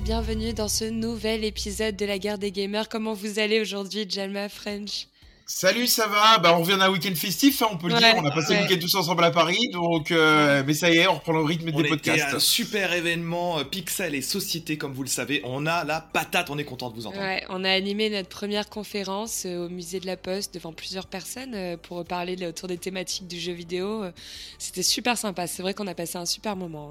bienvenue dans ce nouvel épisode de la guerre des gamers. Comment vous allez aujourd'hui, Jalma French? Salut, ça va? Bah on revient d'un week-end festif, hein, on peut le dire. On a passé le week-end tous ensemble à Paris, donc euh, mais ça y est, on reprend le rythme des podcasts. un super événement, euh, Pixel et Société, comme vous le savez. On a la patate, on est content de vous entendre. Ouais, on a animé notre première conférence euh, au musée de la Poste devant plusieurs personnes pour parler autour des thématiques du jeu vidéo. C'était super sympa. C'est vrai qu'on a passé un super moment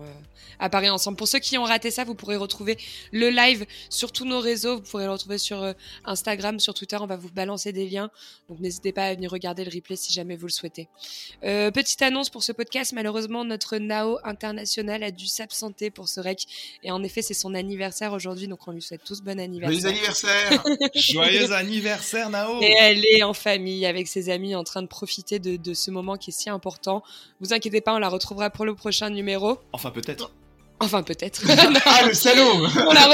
à Paris ensemble. Pour ceux qui ont raté ça, vous pourrez retrouver le live sur tous nos réseaux. Vous pourrez le retrouver sur Instagram, sur Twitter. On va vous balancer des liens. Donc n'hésitez pas à venir regarder le replay si jamais vous le souhaitez. Euh, petite annonce pour ce podcast, malheureusement notre Nao international a dû s'absenter pour ce rec. Et en effet c'est son anniversaire aujourd'hui, donc on lui souhaite tous bon anniversaire. Joyeux anniversaire Joyeux anniversaire Nao Et elle est en famille avec ses amis en train de profiter de, de ce moment qui est si important. Vous inquiétez pas, on la retrouvera pour le prochain numéro. Enfin peut-être. Enfin, peut-être. ah, le salaud on, la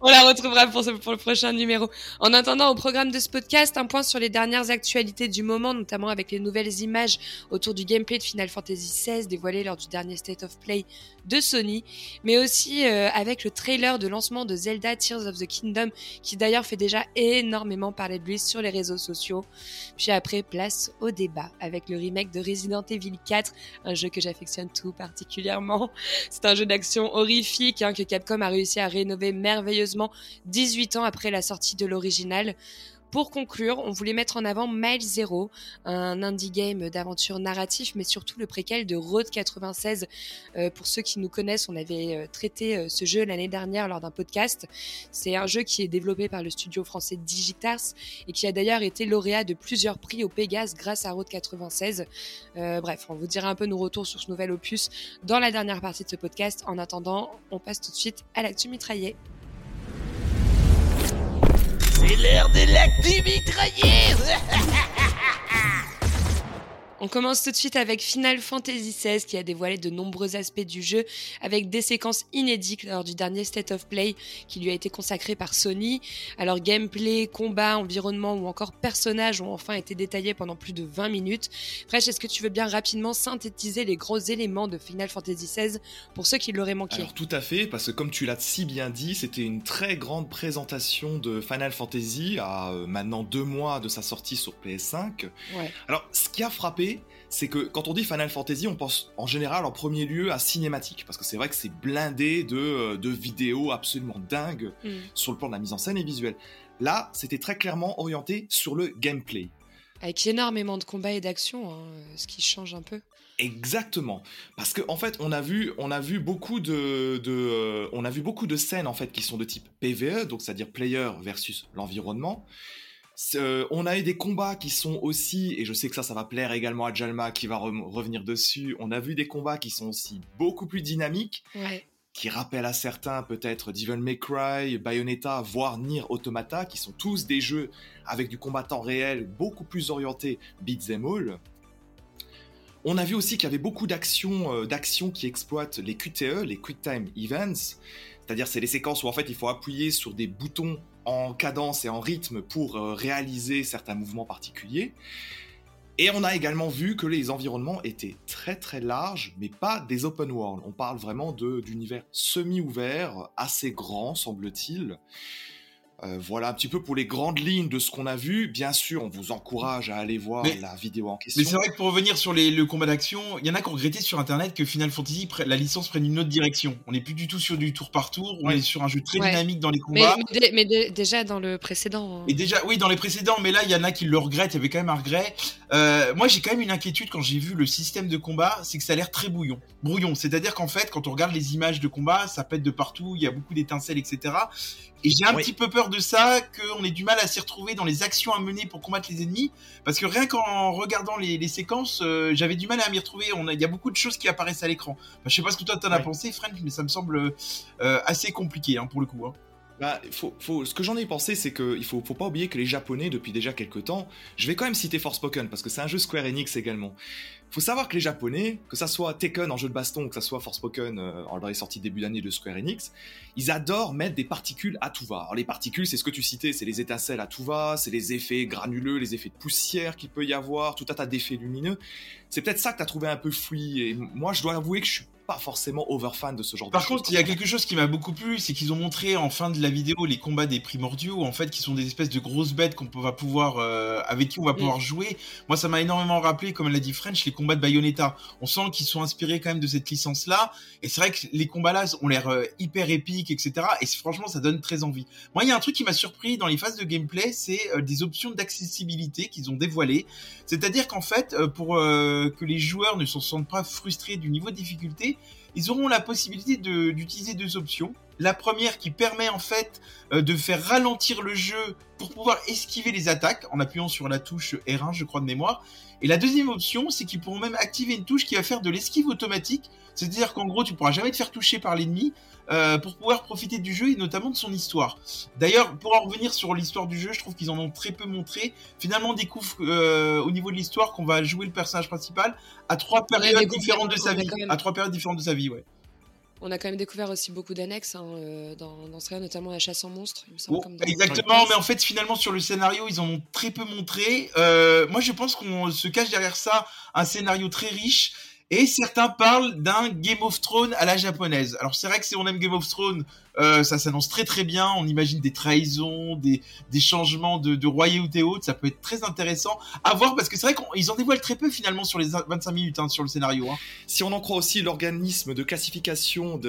on, la retrouvera pour, pour, le prochain numéro. En attendant, au programme de ce podcast, un point sur les dernières actualités du moment, notamment avec les nouvelles images autour du gameplay de Final Fantasy XVI dévoilé lors du dernier State of Play de Sony, mais aussi euh, avec le trailer de lancement de Zelda Tears of the Kingdom, qui d'ailleurs fait déjà énormément parler de lui sur les réseaux sociaux. Puis après, place au débat avec le remake de Resident Evil 4, un jeu que j'affectionne tout particulièrement. C'est un jeu d'action horrifique hein, que Capcom a réussi à rénover merveilleusement 18 ans après la sortie de l'original. Pour conclure, on voulait mettre en avant Mile Zero, un indie game d'aventure narratif, mais surtout le préquel de Road 96. Euh, pour ceux qui nous connaissent, on avait euh, traité euh, ce jeu l'année dernière lors d'un podcast. C'est un jeu qui est développé par le studio français Digitars et qui a d'ailleurs été lauréat de plusieurs prix au Pégase grâce à Road 96. bref, on vous dira un peu nos retours sur ce nouvel opus dans la dernière partie de ce podcast. En attendant, on passe tout de suite à l'actu mitraillé. C'est l'heure de l'actu mitraillé On commence tout de suite avec Final Fantasy XVI qui a dévoilé de nombreux aspects du jeu avec des séquences inédites lors du dernier State of Play qui lui a été consacré par Sony. Alors gameplay, combat, environnement ou encore personnages ont enfin été détaillés pendant plus de 20 minutes. Fresh, est-ce que tu veux bien rapidement synthétiser les gros éléments de Final Fantasy XVI pour ceux qui l'auraient manqué? Alors tout à fait, parce que comme tu l'as si bien dit, c'était une très grande présentation de Final Fantasy à euh, maintenant deux mois de sa sortie sur PS5. Ouais. Alors ce qui a frappé c'est que quand on dit Final Fantasy, on pense en général en premier lieu à cinématique, parce que c'est vrai que c'est blindé de, euh, vidéos absolument dingues mm. sur le plan de la mise en scène et visuelle. Là, c'était très clairement orienté sur le gameplay. Avec énormément de combats et d'actions, hein, ce qui change un peu. Exactement, parce qu'en en fait, on a vu, on a vu beaucoup de, euh, on a vu beaucoup de scènes en fait qui sont de type PVE, donc c'est-à-dire player versus l'environnement. Euh, on a eu des combats qui sont aussi, et je sais que ça, ça va plaire également à Jalma qui va revenir dessus. On a vu des combats qui sont aussi beaucoup plus dynamiques, qui rappellent à certains peut-être Devil May Cry, Bayonetta, voire Nier Automata, qui sont tous des jeux avec du combattant réel beaucoup plus orienté beat'em all. On a vu aussi qu'il y avait beaucoup d'actions, euh, d'actions qui exploitent les QTE, les Quick Time Events, c'est-à-dire c'est les séquences où en fait il faut appuyer sur des boutons en cadence et en rythme pour euh, réaliser certains mouvements particuliers. Et on a également vu que les environnements étaient très très larges, mais pas des open world. On parle vraiment d'univers semi-ouvert, assez grand semble-t-il. Euh, voilà un petit peu pour les grandes lignes de ce qu'on a vu. Bien sûr, on vous encourage à aller voir la vidéo en question. Mais c'est vrai que pour revenir sur les, le combat d'action, il y en a qui ont regretté sur Internet que Final Fantasy, la licence prenne une autre direction. On n'est plus du tout sur du tour par tour, on est sur un jeu très dynamique dans les combats. Mais, déjà dans le précédent. Hein. Et déjà, oui, dans les précédents, mais là, il y en a qui le regrettent, il y avait quand même un regret. Euh, moi, j'ai quand même une inquiétude quand j'ai vu le système de combat, c'est que ça a l'air très bouillon. Brouillon, c'est-à-dire qu'en fait, quand on regarde les images de combat, ça pète de partout, il y a beaucoup d'étincelles, etc. Et j'ai un petit peu peur de ça, qu'on ait du mal à s'y retrouver dans les actions à mener pour combattre les ennemis, parce que rien qu'en regardant les, séquences, euh, j'avais du mal à m'y retrouver. Il y a beaucoup de choses qui apparaissent à l'écran. je sais pas ce que toi t'en as pensé, French, mais ça me semble euh, assez compliqué hein, pour le coup. Hein. Bah, faut, faut, ce que j'en ai pensé, c'est qu'il faut, faut pas oublier que les Japonais, depuis déjà quelques temps, je vais quand même citer Forspoken, parce que c'est un jeu Square Enix également. Faut savoir que les Japonais, que ça soit Tekken en jeu de baston, que ça soit Forspoken euh, dans les sorties début d'année de Square Enix, ils adorent mettre des particules à tout va. Alors les particules, c'est ce que tu citais, c'est les étincelles à tout va, c'est les effets granuleux, les effets de poussière qu'il peut y avoir, tout un tas d'effets lumineux. C'est peut-être ça que tu as trouvé un peu fouillis. Et moi, je dois avouer que je suis pas forcément over fan de ce genre Par de contre, il y a quelque chose qui m'a beaucoup plu, c'est qu'ils ont montré en fin de la vidéo les combats des primordiaux, en fait, qui sont des espèces de grosses bêtes qu'on va pouvoir, euh, avec qui on va pouvoir jouer. Moi, ça m'a énormément rappelé, comme l'a dit French, les combats de Bayonetta. On sent qu'ils sont inspirés quand même de cette licence-là, et c'est vrai que les combats là ont l'air euh, hyper épiques, etc. Et franchement, ça donne très envie. Moi, il y a un truc qui m'a surpris dans les phases de gameplay, c'est euh, des options d'accessibilité qu'ils ont dévoilées. C'est-à-dire qu'en fait, pour que les joueurs ne se sentent pas frustrés du niveau de difficulté, ils auront la possibilité d'utiliser deux options. La première qui permet en fait euh, de faire ralentir le jeu pour pouvoir esquiver les attaques en appuyant sur la touche R1 je crois de mémoire. Et la deuxième option c'est qu'ils pourront même activer une touche qui va faire de l'esquive automatique. C'est-à-dire qu'en gros tu pourras jamais te faire toucher par l'ennemi euh, pour pouvoir profiter du jeu et notamment de son histoire. D'ailleurs, pour en revenir sur l'histoire du jeu, je trouve qu'ils en ont très peu montré. Finalement, on découvre euh, au niveau de l'histoire qu'on va jouer le personnage principal à trois périodes différentes de sa vie. À trois périodes différentes de sa vie, ouais. On a quand même découvert aussi beaucoup d'annexes hein, euh, dans, dans ce cas, notamment la chasse en monstre. Exactement, mais en fait, finalement, sur le scénario, ils en ont très peu montré. moi, je pense qu'on se cache derrière ça un scénario très riche et certains parlent d'un Game of Thrones à la japonaise. Alors c'est vrai que si on aime Game of Thrones, euh, ça s'annonce très très bien. On imagine des trahisons, des, des changements de, de royauté haute. Ça peut être très intéressant à voir parce que c'est vrai qu'ils en dévoilent très peu finalement sur les 25 minutes hein, sur le scénario. Hein. Si on en croit aussi l'organisme de classification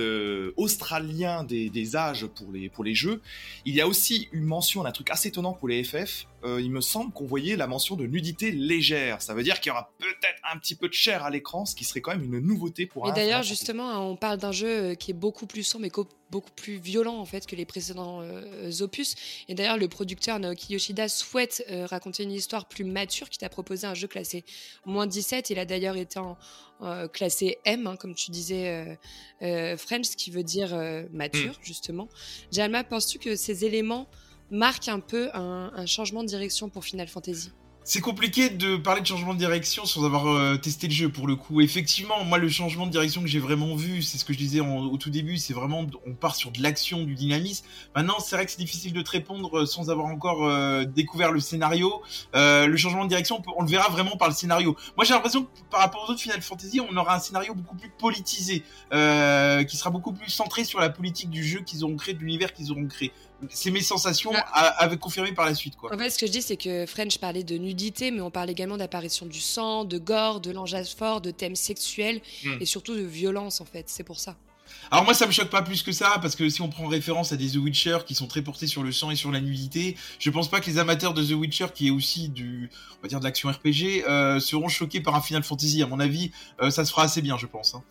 australien des, des, âges pour les, pour les jeux, il y a aussi une mention d'un truc assez étonnant pour les FF. Euh, il me semble qu'on voyait la mention de nudité légère. Ça veut dire qu'il y aura peut-être un petit peu de chair à l'écran, ce qui serait quand même une nouveauté pour un. Et d'ailleurs, justement, on parle d'un jeu euh, qui est beaucoup plus sombre et beaucoup plus violent en fait que les précédents euh, opus. Et d'ailleurs, le producteur Naoki Yoshida souhaite euh, raconter une histoire plus mature, qui t'a proposé un jeu classé moins 17. Il a d'ailleurs été en, euh, classé M, hein, comme tu disais, French, ce qui veut dire mature mm. justement. Jalma, penses-tu que ces éléments marquent un peu un changement de direction pour Final Fantasy? C'est compliqué de parler de changement de direction sans avoir euh, testé le jeu pour le coup. Effectivement, moi le changement de direction que j'ai vraiment vu, c'est ce que je disais au tout début, c'est vraiment on part sur de l'action, du dynamisme. Maintenant, c'est vrai que c'est difficile de te répondre euh, sans avoir encore euh, découvert le scénario. le changement de direction, on, le verra vraiment par le scénario. Moi, j'ai l'impression que par rapport aux autres Final Fantasy, on aura un scénario beaucoup plus politisé, qui sera beaucoup plus centré sur la politique du jeu qu'ils auront créé, de l'univers qu'ils auront créé c'est mes sensations avec confirmé par la suite quoi. En fait, ce que je dis c'est que French parlait de nudité, mais on parle également d'apparition du sang, de gore, de langage fort, de thèmes sexuels hmm. et surtout de violence en fait. C'est pour ça. Alors moi ça me choque pas plus que ça parce que si on prend référence à des The Witcher qui sont très portés sur le sang et sur la nudité, je pense pas que les amateurs de The Witcher qui est aussi du on va dire de l'action RPG euh, seront choqués par un Final Fantasy. À mon avis, euh, ça se fera assez bien, je pense. Hein.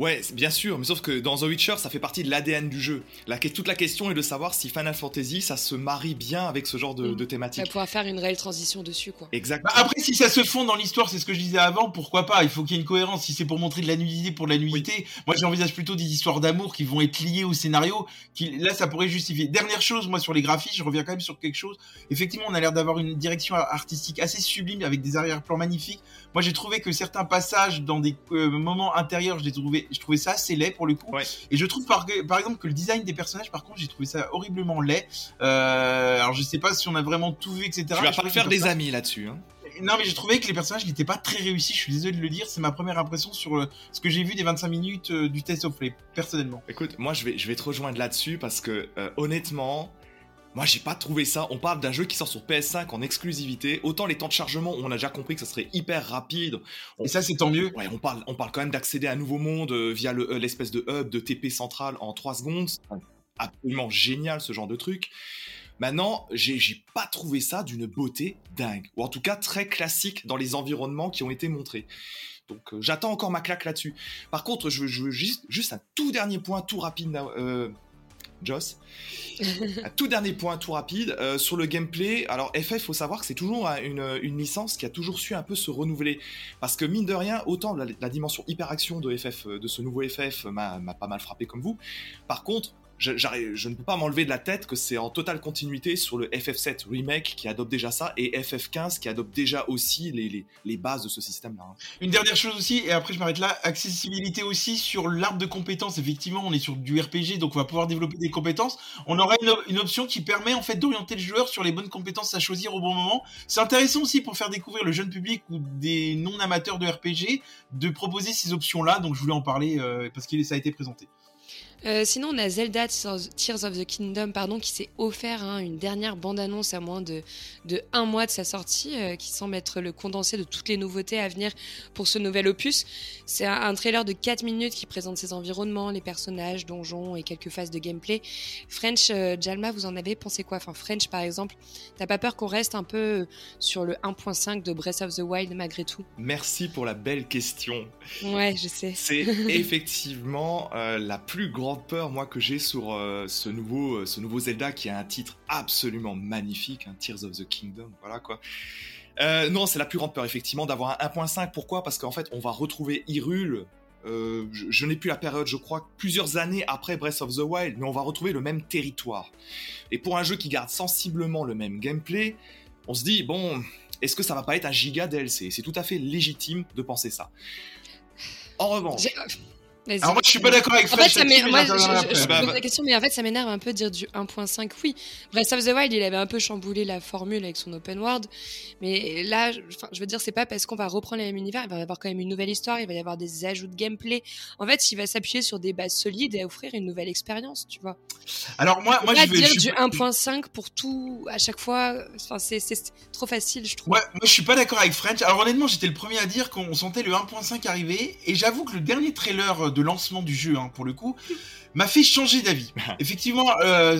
Ouais, bien sûr, mais sauf que dans The Witcher, ça fait partie de l'ADN du jeu. La, toute la question est de savoir si Final Fantasy, ça se marie bien avec ce genre de, mm. de thématique. Ça pourra faire une réelle transition dessus, quoi. Exactement. Bah, après, si ça se fond dans l'histoire, c'est ce que je disais avant, pourquoi pas? Il faut qu'il y ait une cohérence. Si c'est pour montrer de la nudité pour de la nudité, moi j'envisage plutôt des histoires d'amour qui vont être liées au scénario. Qui, là, ça pourrait justifier. Dernière chose, moi sur les graphismes, je reviens quand même sur quelque chose. Effectivement, on a l'air d'avoir une direction artistique assez sublime avec des arrière-plans magnifiques. Moi, j'ai trouvé que certains passages dans des euh, moments intérieurs, je les trouvais, je trouvais ça assez laid pour le coup. Et je trouve par, par, exemple que le design des personnages, par contre, j'ai trouvé ça horriblement laid. Euh, alors je sais pas si on a vraiment tout vu, etc. Tu vas pas faire des amis là-dessus. Hein. Non, mais j'ai trouvé que les personnages n'étaient pas très réussis. Je suis désolé de le dire. C'est ma première impression sur euh, ce que j'ai vu des 25 minutes euh, du test of play, personnellement. Écoute, moi, je vais, je vais te rejoindre là-dessus parce que, honnêtement, moi, j'ai pas trouvé ça. On parle d'un jeu qui sort sur PS5 en exclusivité. Autant les temps de chargement, on a déjà compris que ça serait hyper rapide. Et ça, c'est tant mieux. Ouais, on parle, on parle quand même d'accéder à un nouveau monde euh, via euh, l'espèce de hub de TP central en 3 secondes. Absolument génial ce genre de truc. Maintenant, j'ai pas trouvé ça d'une beauté dingue, ou en tout cas très classique dans les environnements qui ont été montrés. Donc euh, j'attends encore ma claque là-dessus. Par contre, je veux, juste, juste, un tout dernier point, tout rapide, Joss. tout dernier point, tout rapide, euh, sur le gameplay. Alors FF, faut savoir que c'est toujours une, licence qui a toujours su un peu se renouveler. Parce que mine de rien, autant la, dimension hyper action de, FF, de ce nouveau FF m'a pas mal frappé comme vous. Par contre, je, ne peux pas m'enlever de la tête que c'est en totale continuité sur le FF7 Remake qui adopte déjà ça et FF15 qui adopte déjà aussi les, bases de ce système-là. Hein. Une dernière chose aussi, et après je m'arrête là, accessibilité aussi sur l'arbre de compétences. Effectivement, on est sur du RPG, donc on va pouvoir développer des compétences. On aura une, une option qui permet en fait d'orienter le joueur sur les bonnes compétences à choisir au bon moment. C'est intéressant aussi pour faire découvrir le jeune public ou des non-amateurs de RPG de proposer ces options-là. Donc je voulais en parler euh, parce que ça a été présenté. Euh, sinon, on a Zelda Tears of the Kingdom pardon, qui s'est offert hein, une dernière bande-annonce à moins de, de, un mois de sa sortie, euh, qui semble être le condensé de toutes les nouveautés à venir pour ce nouvel opus. C'est un, trailer de 4 minutes qui présente ses environnements, les personnages, donjons et quelques phases de gameplay. French, euh, Jalma, vous en avez pensé quoi? Enfin, French, par exemple, t'as pas peur qu'on reste un peu sur le 1.5 de Breath of the Wild malgré tout? Merci pour la belle question. Ouais, je sais. C'est effectivement la plus grande peur, moi, que j'ai sur euh, ce, nouveau, euh, ce nouveau Zelda qui a un titre absolument magnifique, un Tears of the Kingdom, voilà quoi. Euh, non, c'est la plus grande peur, effectivement, d'avoir un 1.5. Pourquoi? Parce qu'en fait, on va retrouver Hyrule. je, n'ai plus la période, je crois, plusieurs années après Breath of the Wild, mais on va retrouver le même territoire. Et pour un jeu qui garde sensiblement le même gameplay, on se dit, bon, est-ce que ça va pas être un giga DLC C'est tout à fait légitime de penser ça. En revanche, alors moi je suis pas d'accord avec Fred. En fait, ça moi, je, je, je pose la question, mais en fait ça m'énerve un peu de dire du 1.5. Oui, Breath of the Wild, il avait un peu chamboulé la formule avec son open world, mais là, je, je veux dire, c'est pas parce qu'on va reprendre les mêmes univers, il va y avoir quand même une nouvelle histoire, il va y avoir des ajouts de gameplay. En fait, il va s'appuyer sur des bases solides et offrir une nouvelle expérience, tu vois. Alors moi, moi je vais dire du 1.5 pour tout à chaque fois. Enfin, c'est trop facile, je trouve. Ouais, moi je suis pas d'accord avec French. Alors honnêtement, j'étais le premier à dire qu'on sentait le 1.5 arriver, et j'avoue que le dernier trailer de lancement du jeu, hein, pour le coup, m'a fait changer d'avis. Effectivement, euh,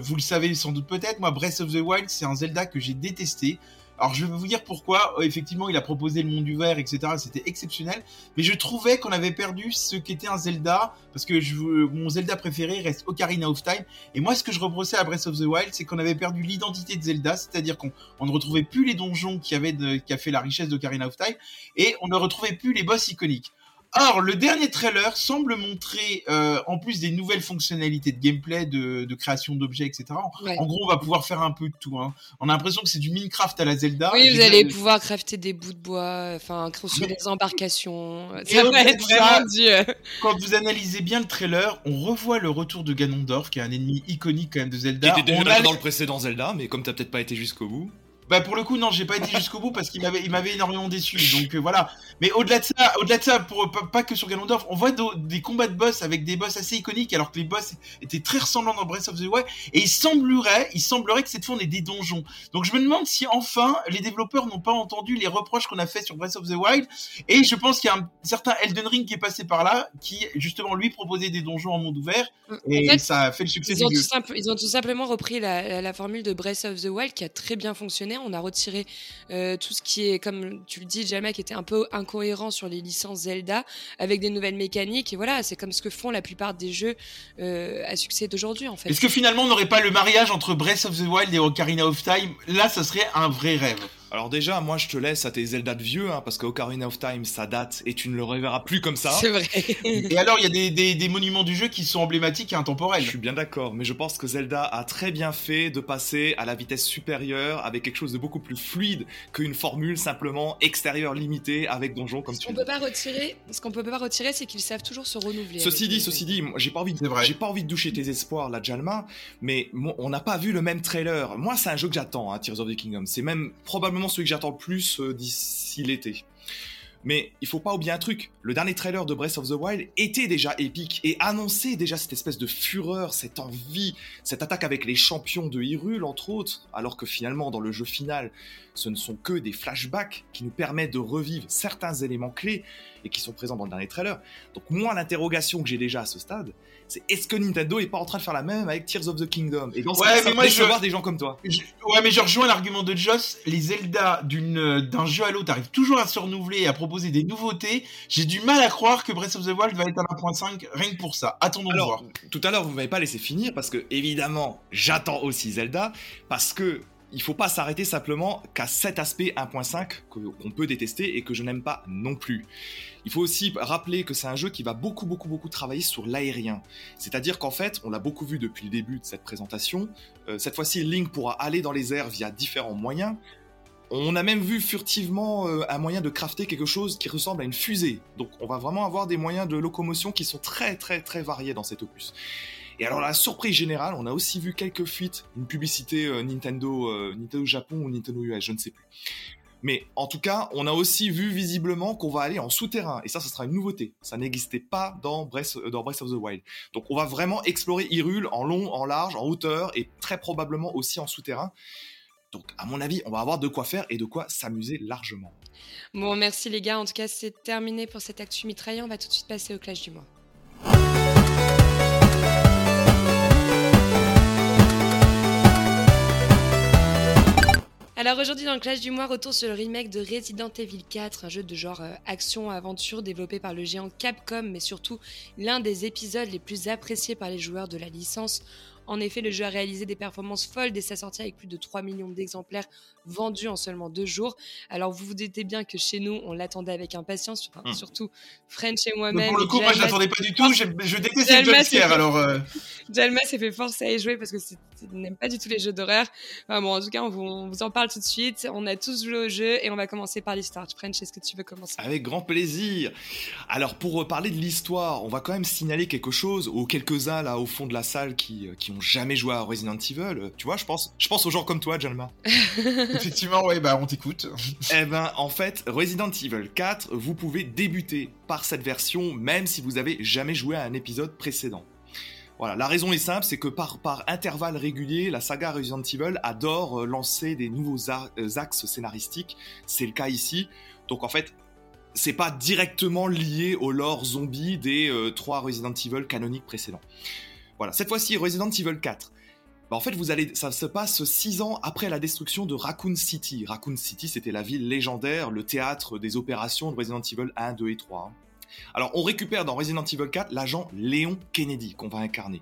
vous le savez sans doute peut-être, moi, Breath of the Wild, c'est un Zelda que j'ai détesté. Alors je vais vous dire pourquoi. Euh, effectivement, il a proposé le monde du verre, etc. C'était exceptionnel. Mais je trouvais qu'on avait perdu ce qu'était un Zelda, parce que je, mon Zelda préféré reste Ocarina of Time. Et moi, ce que je reprochais à Breath of the Wild, c'est qu'on avait perdu l'identité de Zelda, c'est-à-dire qu'on ne retrouvait plus les donjons qui avaient qui a fait la richesse d'Ocarina of Time, et on ne retrouvait plus les boss iconiques. Or, le dernier trailer semble montrer, euh, en plus des nouvelles fonctionnalités de gameplay, de, de création d'objets, etc. En gros, on va pouvoir faire un peu de tout. Hein. On a l'impression que c'est du Minecraft à la Zelda. Oui, vous allez pouvoir crafter des bouts de bois, enfin, construire des embarcations. Ça va être vraiment Dieu. Quand vous analysez bien le trailer, on revoit le retour de Ganondorf, qui est un ennemi iconique quand même de Zelda. Qui était déjà dans le précédent Zelda, mais comme t'as peut-être pas été jusqu'au bout. Bah pour le coup non, j'ai pas été jusqu'au bout parce qu'il m'avait il m'avait énormément déçu. Donc euh, voilà. Mais au-delà de ça, au-delà de ça pour pas, que sur Ganondorf, on voit des combats de boss avec des boss assez iconiques alors que les boss étaient très ressemblants dans Breath of the Wild et il semblerait, il semblerait que cette fois on ait des donjons. Donc je me demande si enfin les développeurs n'ont pas entendu les reproches qu'on a fait sur Breath of the Wild et je pense qu'il y a un certain Elden Ring qui est passé par là qui justement lui proposait des donjons en monde ouvert et ça a fait le succès ils ont, tout ils ont tout simplement repris la, la formule de Breath of the Wild qui a très bien fonctionné on a retiré euh, tout ce qui est, comme tu le dis, qui était un peu incohérent sur les licences Zelda, avec des nouvelles mécaniques. Et voilà, c'est comme ce que font la plupart des jeux euh, à succès d'aujourd'hui, en fait. Est-ce que finalement, on n'aurait pas le mariage entre Breath of the Wild et Ocarina of Time? Là, ça serait un vrai rêve. Alors déjà, moi je te laisse à tes Zelda de vieux, hein, parce qu'Ocarina of Time, ça date et tu ne le reverras plus comme ça. C'est vrai. et alors, il y a des, des, des, monuments du jeu qui sont emblématiques et intemporels. Je suis bien d'accord, mais je pense que Zelda a très bien fait de passer à la vitesse supérieure avec quelque chose de beaucoup plus fluide qu'une formule simplement extérieure limitée avec donjon comme ce tu qu'on peut pas retirer, Ce qu'on peut pas retirer, c'est qu'ils savent toujours se renouveler. Ceci dit, ceci dit, j'ai pas envie de, j'ai pas envie de doucher tes espoirs, la Jalma, mais on n'a pas vu le même trailer. Moi, c'est un jeu que j'attends, hein, Tears of the Kingdom. C'est même probablement celui que j'attends le plus euh, d'ici l'été. Mais il faut pas oublier un truc, le dernier trailer de Breath of the Wild était déjà épique et annonçait déjà cette espèce de fureur, cette envie, cette attaque avec les champions de Hyrule entre autres, alors que finalement dans le jeu final, ce ne sont que des flashbacks qui nous permettent de revivre certains éléments clés et qui sont présents dans le dernier trailer. Donc moi l'interrogation que j'ai déjà à ce stade, c'est est-ce que Nintendo est pas en train de faire la même avec Tears of the Kingdom? Et dans ce ouais, cas, mais moi, je veux voir des gens comme toi. Ouais, mais je rejoins l'argument de Joss. Les Zelda d'une d'un jeu à l'autre arrivent toujours à se renouveler et à proposer des nouveautés. J'ai du mal à croire que Breath of the Wild va être à 1.5 rien que pour ça. Attendons Alors, voir. Tout à l'heure, vous m'avez pas laissé finir parce que évidemment, j'attends aussi Zelda parce que il faut pas s'arrêter simplement qu'à cet aspect 1.5 qu'on peut détester et que je n'aime pas non plus. Il faut aussi rappeler que c'est un jeu qui va beaucoup beaucoup beaucoup travailler sur l'aérien. C'est-à-dire qu'en fait, on l'a beaucoup vu depuis le début de cette présentation, euh, cette fois-ci Link pourra aller dans les airs via différents moyens. On a même vu furtivement euh, un moyen de crafter quelque chose qui ressemble à une fusée. Donc on va vraiment avoir des moyens de locomotion qui sont très très très variés dans cet opus. Et alors la surprise générale, on a aussi vu quelques fuites, une publicité euh, Nintendo, Nintendo Japon ou Nintendo US, je ne sais plus. Mais en tout cas, on a aussi vu visiblement qu'on va aller en souterrain. Et ça, ça sera une nouveauté. Ça n'existait pas dans Breath, dans Breath of the Wild. Donc on va vraiment explorer Hyrule en long, en large, en hauteur et très probablement aussi en souterrain. Donc, à mon avis, on va avoir de quoi faire et de quoi s'amuser largement. Bon, merci les gars. En tout cas, c'est terminé pour cette actu mitraillée. On va tout de suite passer au clash du mois. Alors aujourd'hui dans le clash du mois, retour sur le remake de Resident Evil 4, un jeu de genre euh, action-aventure développé par le géant Capcom, mais surtout l'un des épisodes les plus appréciés par les joueurs de la licence. En effet, le jeu a réalisé des performances folles dès sa sortie avec plus de 3 millions d'exemplaires vendus en seulement deux jours. Alors vous vous doutez bien que chez nous, on l'attendait avec impatience, enfin, Hmm. surtout French et moi-même. Pour le coup, moi, je l'attendais pas du tout. Je, je déteste les jumpscares, alors. euh, Jalma s'est fait forcer à y jouer parce que n'aime pas du tout les jeux d'horreur. Enfin bon, en tout cas, on vous, on vous en parle tout de suite. On a tous joué au jeu et on va commencer par l'histoire. French, est-ce que tu veux commencer? Avec grand plaisir. Alors pour parler de l'histoire, on va quand même signaler quelque chose aux quelques-uns là au fond de la salle qui, euh, qui ont jamais joué à Resident Evil. Euh, Tu vois, je pense, je pense aux gens comme toi, Jalma. Effectivement, ouais, bah, on t'écoute. Eh ben, en fait, Resident Evil 4, vous pouvez débuter par cette version même si vous avez jamais joué à un épisode précédent. Voilà, la raison est simple, c'est que par, par intervalle régulier, la saga Resident Evil adore euh, lancer des nouveaux a- euh, axes scénaristiques. C'est le cas ici. Donc en fait, c'est pas directement lié au lore zombie des euh, trois Resident Evil canoniques précédents. Voilà, cette fois-ci Resident Evil 4. Bah, en fait, vous allez, ça se passe six ans après la destruction de Raccoon City. Raccoon City, c'était la ville légendaire, le théâtre des opérations de Resident Evil 1, 2 et 3. hein. Alors, on récupère dans Resident Evil 4 l'agent Léon Kennedy qu'on va incarner.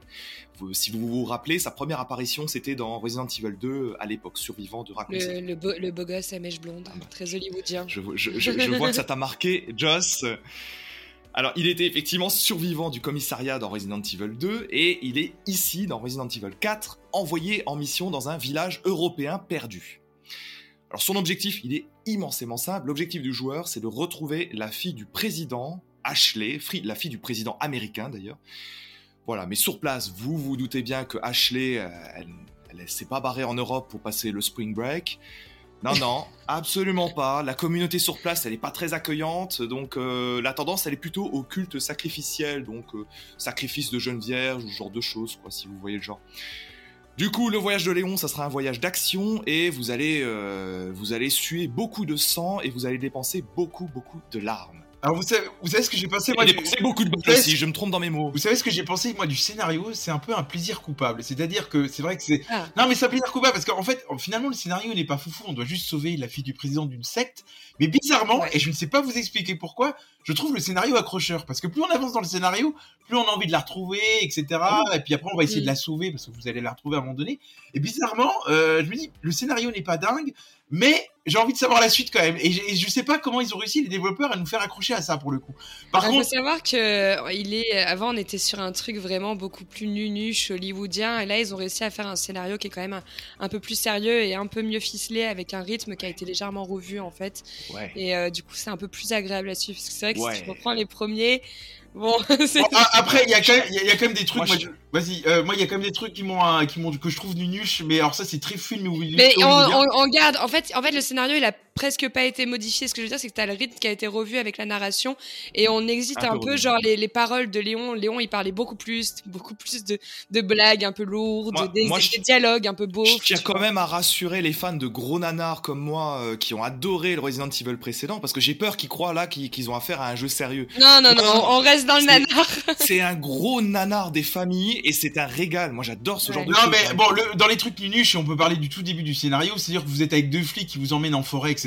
Vous- si vous vous rappelez, sa première apparition, c'était dans Resident Evil 2 à l'époque, survivant de Raccoon City. le, le, beau, le beau gosse à mèche blonde, Ah bah. très hollywoodien. Je, je- je- je vois que ça t'a marqué, Joss. Alors, il était effectivement survivant du commissariat dans Resident Evil 2 et il est ici, dans Resident Evil 4, envoyé en mission dans un village européen perdu. Alors, son objectif, il est immensément simple. L'objectif du joueur, c'est de retrouver la fille du président, Ashley, la fille du président américain d'ailleurs. Voilà, mais sur place, vous vous doutez bien que Ashley, euh, elle, elle s'est pas barrée en Europe pour passer le spring break. Non, non, absolument pas. La communauté sur place, elle est pas très accueillante, donc euh, la tendance, elle est plutôt au culte sacrificiel, donc euh, sacrifice de jeunes vierges ou ce genre de choses, quoi, si vous voyez le genre. Du coup, le voyage de Léon, ça sera un voyage d'action et vous allez, euh, vous allez suer beaucoup de sang et vous allez dépenser beaucoup, beaucoup de larmes. Alors, vous savez, vous savez ce que j'ai pensé, moi, du- beaucoup de balles aussi, je me trompe dans mes mots. Vous savez ce que j'ai pensé, moi, du scénario C'est un peu un plaisir coupable. C'est-à-dire que c'est vrai que c'est. Ah. Non, mais c'est un plaisir coupable parce qu'en fait, finalement, le scénario n'est pas foufou. On doit juste sauver la fille du président d'une secte. Mais bizarrement, Ouais. et je ne sais pas vous expliquer pourquoi, je trouve le scénario accrocheur. Parce que plus on avance dans le scénario, plus on a envie de la retrouver, etc. Et puis après, on va essayer Mm. de la sauver parce que vous allez la retrouver à un moment donné. Et bizarrement, euh, je me dis, le scénario n'est pas dingue, mais j'ai envie de savoir la suite quand même. Et, j'ai- et je sais pas comment ils ont réussi, les développeurs, à nous faire accrocher à ça pour le coup. Par Il faut contre, savoir que euh, il est avant on était sur un truc vraiment beaucoup plus nunuche hollywoodien et là ils ont réussi à faire un scénario qui est quand même un, un peu plus sérieux et un peu mieux ficelé avec un rythme qui a été légèrement revu en fait Ouais. et euh, du coup c'est un peu plus agréable à suivre parce que c'est vrai que Ouais. si tu reprends les premiers bon après, il y a quand même, il y a- y a quand même des trucs. Moi, je- je- Vas-y, euh, moi, il y a quand même des trucs qui m'ont, euh, qui m'ont, que je trouve nunuche. Mais alors ça, c'est très film ou Mais on, on- on garde. En fait, en fait, le scénario, il a presque pas été modifié. Ce que je veux dire, c'est que t'as le rythme qui a été revu avec la narration et on existe Un un, peu genre les, les paroles de Léon. Léon, il parlait beaucoup plus, beaucoup plus de, de blagues un peu lourdes, Moi- des, moi, des je- dialogues un peu beaux. Je tiens quand même à rassurer les fans de gros nanars comme moi euh, qui ont adoré le Resident Evil précédent parce que j'ai peur qu'ils croient là qu'ils qu'ils ont affaire à un jeu sérieux. Non, non, non, Non, on reste dans le nanar. C'est un gros nanar des familles et c'est un régal. Moi j'adore ce Ouais. genre de Non, mais bon, le- dans les trucs nunuches, on peut parler du tout début du scénario, c'est-à-dire que vous êtes avec deux flics qui vous emmènent en forêt, etc.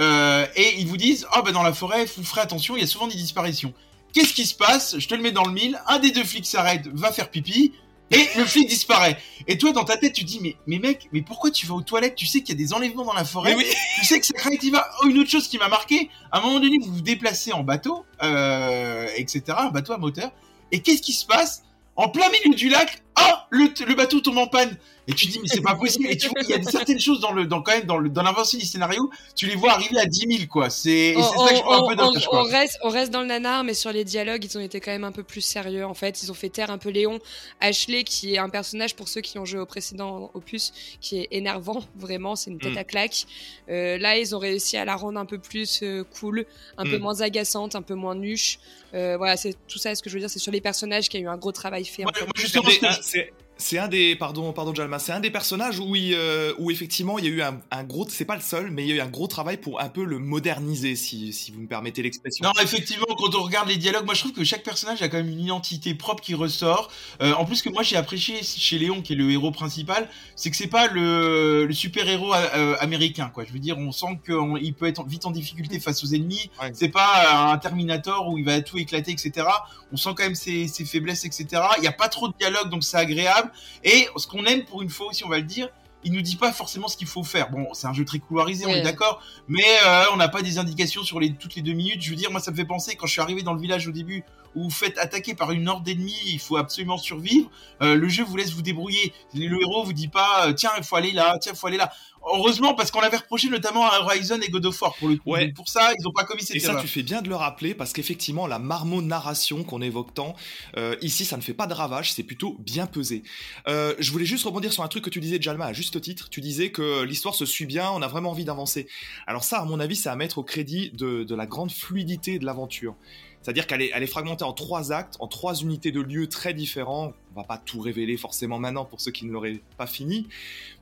Euh, et ils vous disent, ah bah dans la forêt, vous ferez attention, il y a souvent des disparitions. Qu'est-ce qui se passe? Je te le mets dans le mille. Un des deux flics s'arrête, va faire pipi. Et le flic disparaît. Et toi, dans ta tête, tu dis, mais, mais mec, mais pourquoi tu vas aux toilettes? Tu sais qu'il y a des enlèvements dans la forêt. Oui. Tu sais que ça craint y va. Oh, une autre chose qui m'a marqué, à un moment donné, vous vous déplacez en bateau, euh, etc., un bateau à moteur. Et qu'est-ce qui se passe? En plein milieu du lac, oh, le, le bateau tombe en panne. Et tu te dis, mais c'est pas possible. Et tu vois, il y a certaines choses dans le, dans quand même, dans le, dans l'avancée du scénario, tu les vois arriver à 10 000, quoi. C'est, on, ça que je un peu on- reste, on reste dans le nanar, mais sur les dialogues, ils ont été quand même un peu plus sérieux. En fait, ils ont fait taire un peu Léon Ashley, qui est un personnage pour ceux qui ont joué au précédent opus, qui est énervant, vraiment, c'est une tête Mm. à claque. Euh, là, ils ont réussi à la rendre un peu plus euh, cool, un peu Mm. moins agaçante, un peu moins nuche. Euh, voilà, c'est tout ça. Ce que je veux dire, c'est sur les personnages qu'il y a eu un gros travail fait. Moi, justement, des- c'est- un des pardon pardon Jalma, c'est un des personnages où il, euh, où effectivement il y a eu un, un gros c'est pas le seul mais il y a eu un gros travail pour un peu le moderniser si, si vous me permettez l'expression. Non, effectivement, quand on regarde les dialogues, moi je trouve que chaque personnage a quand même une identité propre qui ressort. Euh, en plus que moi j'ai apprécié chez Léon, qui est le héros principal, c'est que c'est pas le, le super héros euh, américain, quoi. Je veux dire, on sent qu'il peut être vite en difficulté face aux ennemis. Ouais. C'est pas un Terminator où il va tout éclater, etc. On sent quand même ses, ses faiblesses, etc. Il y a pas trop de dialogue, donc c'est agréable. Et ce qu'on aime pour une fois aussi, on va le dire. Il nous dit pas forcément ce qu'il faut faire. Bon, c'est un jeu très couloirisé, on est d'accord, mais euh, on n'a pas des indications sur les toutes les deux minutes. Je veux dire, moi, ça me fait penser quand je suis arrivé dans le village au début où vous faites attaquer par une horde d'ennemis, il faut absolument survivre. Euh, le jeu vous laisse vous débrouiller. Le héros vous dit pas, euh, tiens, il faut aller là, tiens, il faut aller là. Heureusement, parce qu'on l'avait reproché notamment à Horizon et God of War pour le coup. Ouais. Donc pour ça, ils ont pas commis cette Et ça, erreur. tu fais bien de le rappeler parce qu'effectivement, la marmo-narration qu'on évoque tant, euh, ici, ça ne fait pas de ravage, c'est plutôt bien pesé. Euh, je voulais juste rebondir sur un truc que tu disais, Jalma, à juste titre. Tu disais que l'histoire se suit bien, on a vraiment envie d'avancer. Alors ça, à mon avis, c'est à mettre au crédit de, de la grande fluidité de l'aventure. C'est-à-dire qu'elle est, fragmentée en trois actes, en trois unités de lieux très différents. On va pas tout révéler forcément maintenant pour ceux qui ne l'auraient pas fini.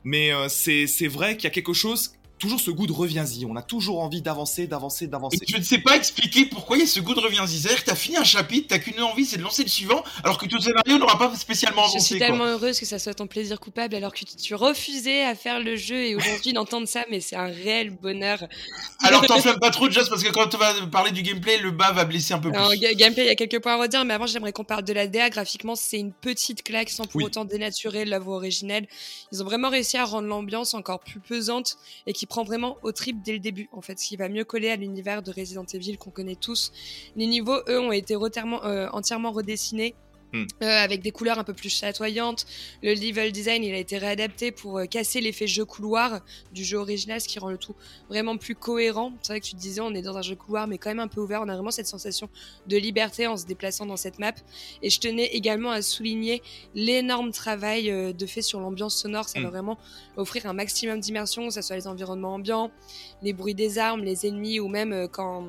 Mais euh, c'est c'est vrai qu'il y a quelque chose, toujours ce goût de reviens-y. On a toujours envie d'avancer, d'avancer, d'avancer. Je ne sais pas expliquer pourquoi il y a ce goût de reviens-y. C'est-à-dire que t'as fini un chapitre, t'as qu'une envie, c'est de lancer le suivant, alors que tout scénario n'aura pas spécialement Je avancé. suis quoi. tellement heureuse que ça soit ton plaisir coupable alors que tu, tu refusais à faire le jeu et aujourd'hui d'entendre ça, mais c'est un réel bonheur. Alors t'enflammes pas trop, Just, parce que quand on va parler du gameplay, le bas va blesser un peu plus. Alors, ga- gameplay, il y a quelques points à redire, mais avant, j'aimerais qu'on parle de la DA. Graphiquement, c'est une petite claque sans pour Oui. autant dénaturer l'œuvre originelle. Ils ont vraiment réussi à rendre l'ambiance encore plus pesante et qui prend vraiment au trip dès le début, en fait, ce qui va mieux coller à l'univers de Resident Evil qu'on connaît tous. Les niveaux, eux, ont été euh, entièrement redessinés. Hmm. euh, avec des couleurs un peu plus chatoyantes. Le level design, il a été réadapté pour euh, casser l'effet jeu couloir du jeu original, ce qui rend le tout vraiment plus cohérent. C'est vrai que tu te disais, on est dans un jeu couloir, mais quand même un peu ouvert. On a vraiment cette sensation de liberté en se déplaçant dans cette map. Et je tenais également à souligner l'énorme travail euh, de fait sur l'ambiance sonore. Ça Mm. va vraiment offrir un maximum d'immersion, que ce soit les environnements ambiants, les bruits des armes, les ennemis, ou même quand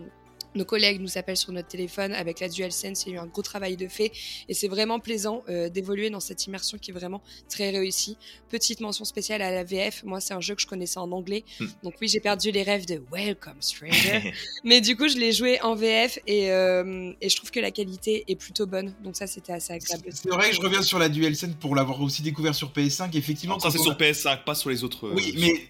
nos collègues nous appellent sur notre téléphone avec la DualSense, il y a eu un gros travail de fait et c'est vraiment plaisant euh, d'évoluer dans cette immersion qui est vraiment très réussie. Petite mention spéciale à la VF, moi c'est un jeu que je connaissais en anglais, Mm. donc oui j'ai perdu les rêves de Welcome Stranger, mais du coup, je l'ai joué en VF et, euh, et je trouve que la qualité est plutôt bonne. Donc ça, c'était assez agréable. C'est vrai que je reviens sur la DualSense pour l'avoir aussi découvert sur PS5. Effectivement, ça quand c'est sur a- PS5, pas sur les autres. euh, Oui, mais,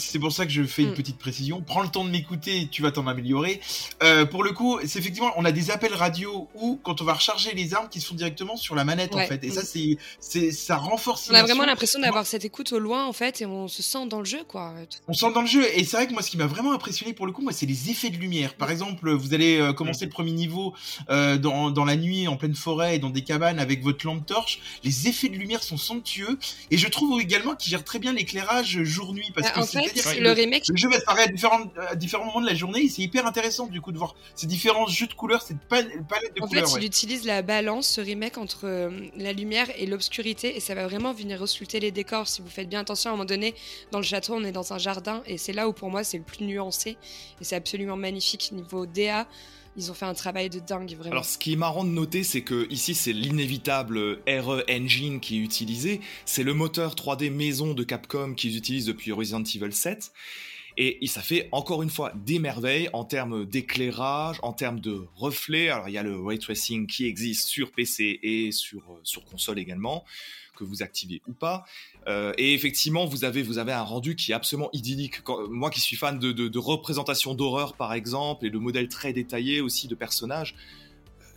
c'est pour, ça que je fais une Mm. petite précision. Prends le temps de m'écouter, tu vas t'en améliorer. Euh, pour le coup, c'est effectivement, on a des appels radio ou quand on va recharger les armes qui se font directement sur la manette en fait. Et Mm. ça, c'est, c'est, ça renforce. On a vraiment l'impression d'avoir cette écoute au loin, en fait, et on se sent dans le jeu, quoi. On sent dans le jeu. Et c'est vrai que moi, ce qui m'a vraiment impressionné pour le coup, moi, c'est les effets de lumière. Par exemple, vous allez euh, commencer le premier niveau euh, dans, dans la nuit, en pleine forêt, et dans des cabanes avec votre lampe torche. Les effets de lumière sont somptueux. Et je trouve également qu'ils gèrent très bien l'éclairage jour-nuit. Parce Bah, que en fait, le remake, Le jeu va apparaître à différents, à différents moments de la journée et c'est hyper intéressant du coup de voir ces différents jeux de couleurs, cette pal- palette de en fait, couleurs. ouais. il utilise la balance, ce remake, entre euh, la lumière et l'obscurité, et ça va vraiment venir ausculter les décors. Si vous faites bien attention, à un moment donné, dans le château, on est dans un jardin, et c'est là où pour moi c'est le plus nuancé, et c'est absolument magnifique. Niveau DA, ils ont fait un travail de dingue, vraiment. Alors, ce qui est marrant de noter, c'est que ici, c'est l'inévitable RE Engine qui est utilisé. C'est le moteur 3D maison de Capcom qu'ils utilisent depuis Resident Evil 7. Et ça fait encore une fois des merveilles en termes d'éclairage, en termes de reflets. Alors, il y a le ray tracing qui existe sur PC et sur, euh, sur console également, que vous activez ou pas. Euh, et effectivement, vous avez, vous avez un rendu qui est absolument idyllique. Quand- moi qui suis fan de, de, de représentation d'horreur, par exemple, et de modèles très détaillés aussi de personnages,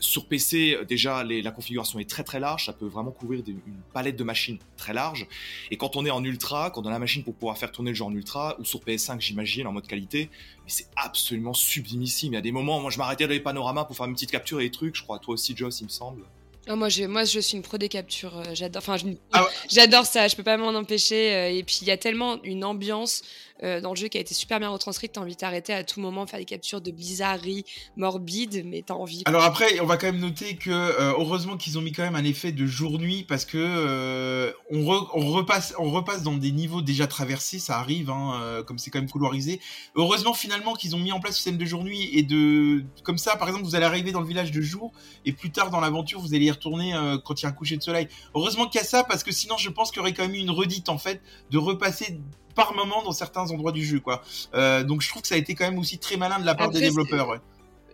sur PC, euh, déjà, les, la configuration est très très large, ça peut vraiment couvrir des- une palette de machines très large. Et quand on est en ultra, quand on a la machine pour pouvoir faire tourner le jeu en ultra, ou sur PS5 j'imagine, en mode qualité, mais c'est absolument sublimissime. Il y a des moments, moi je m'arrêtais dans les panoramas pour faire une petite capture et des trucs, je crois, toi aussi Joss il me semble. Ah, moi, je, moi, je suis une pro des captures. euh, J'adore. Enfin, je- Ah ouais. ça. Je peux pas m'en empêcher. euh, Et puis, il y a tellement une ambiance euh, dans le jeu qui a été super bien retranscrite. T'as envie de t'arrêter à tout moment, faire des captures de bizarreries morbides, mais t'as envie. Alors après, on va quand même noter que euh, heureusement qu'ils ont mis quand même un effet de jour-nuit parce que euh, on, re- on repasse, on repasse dans des niveaux déjà traversés, ça arrive, hein, comme c'est quand même couloirisé. Heureusement finalement qu'ils ont mis en place ce système de jour-nuit et de comme ça, par exemple, vous allez arriver dans le village de jour et plus tard dans l'aventure, vous allez y retourner quand il y a un coucher de soleil. Heureusement qu'il y a ça parce que sinon, je pense qu'il y aurait quand même eu une redite en fait de repasser par moment dans certains endroits du jeu, quoi. Euh, donc je trouve que ça a été quand même aussi très malin de la part Après, des développeurs. ouais.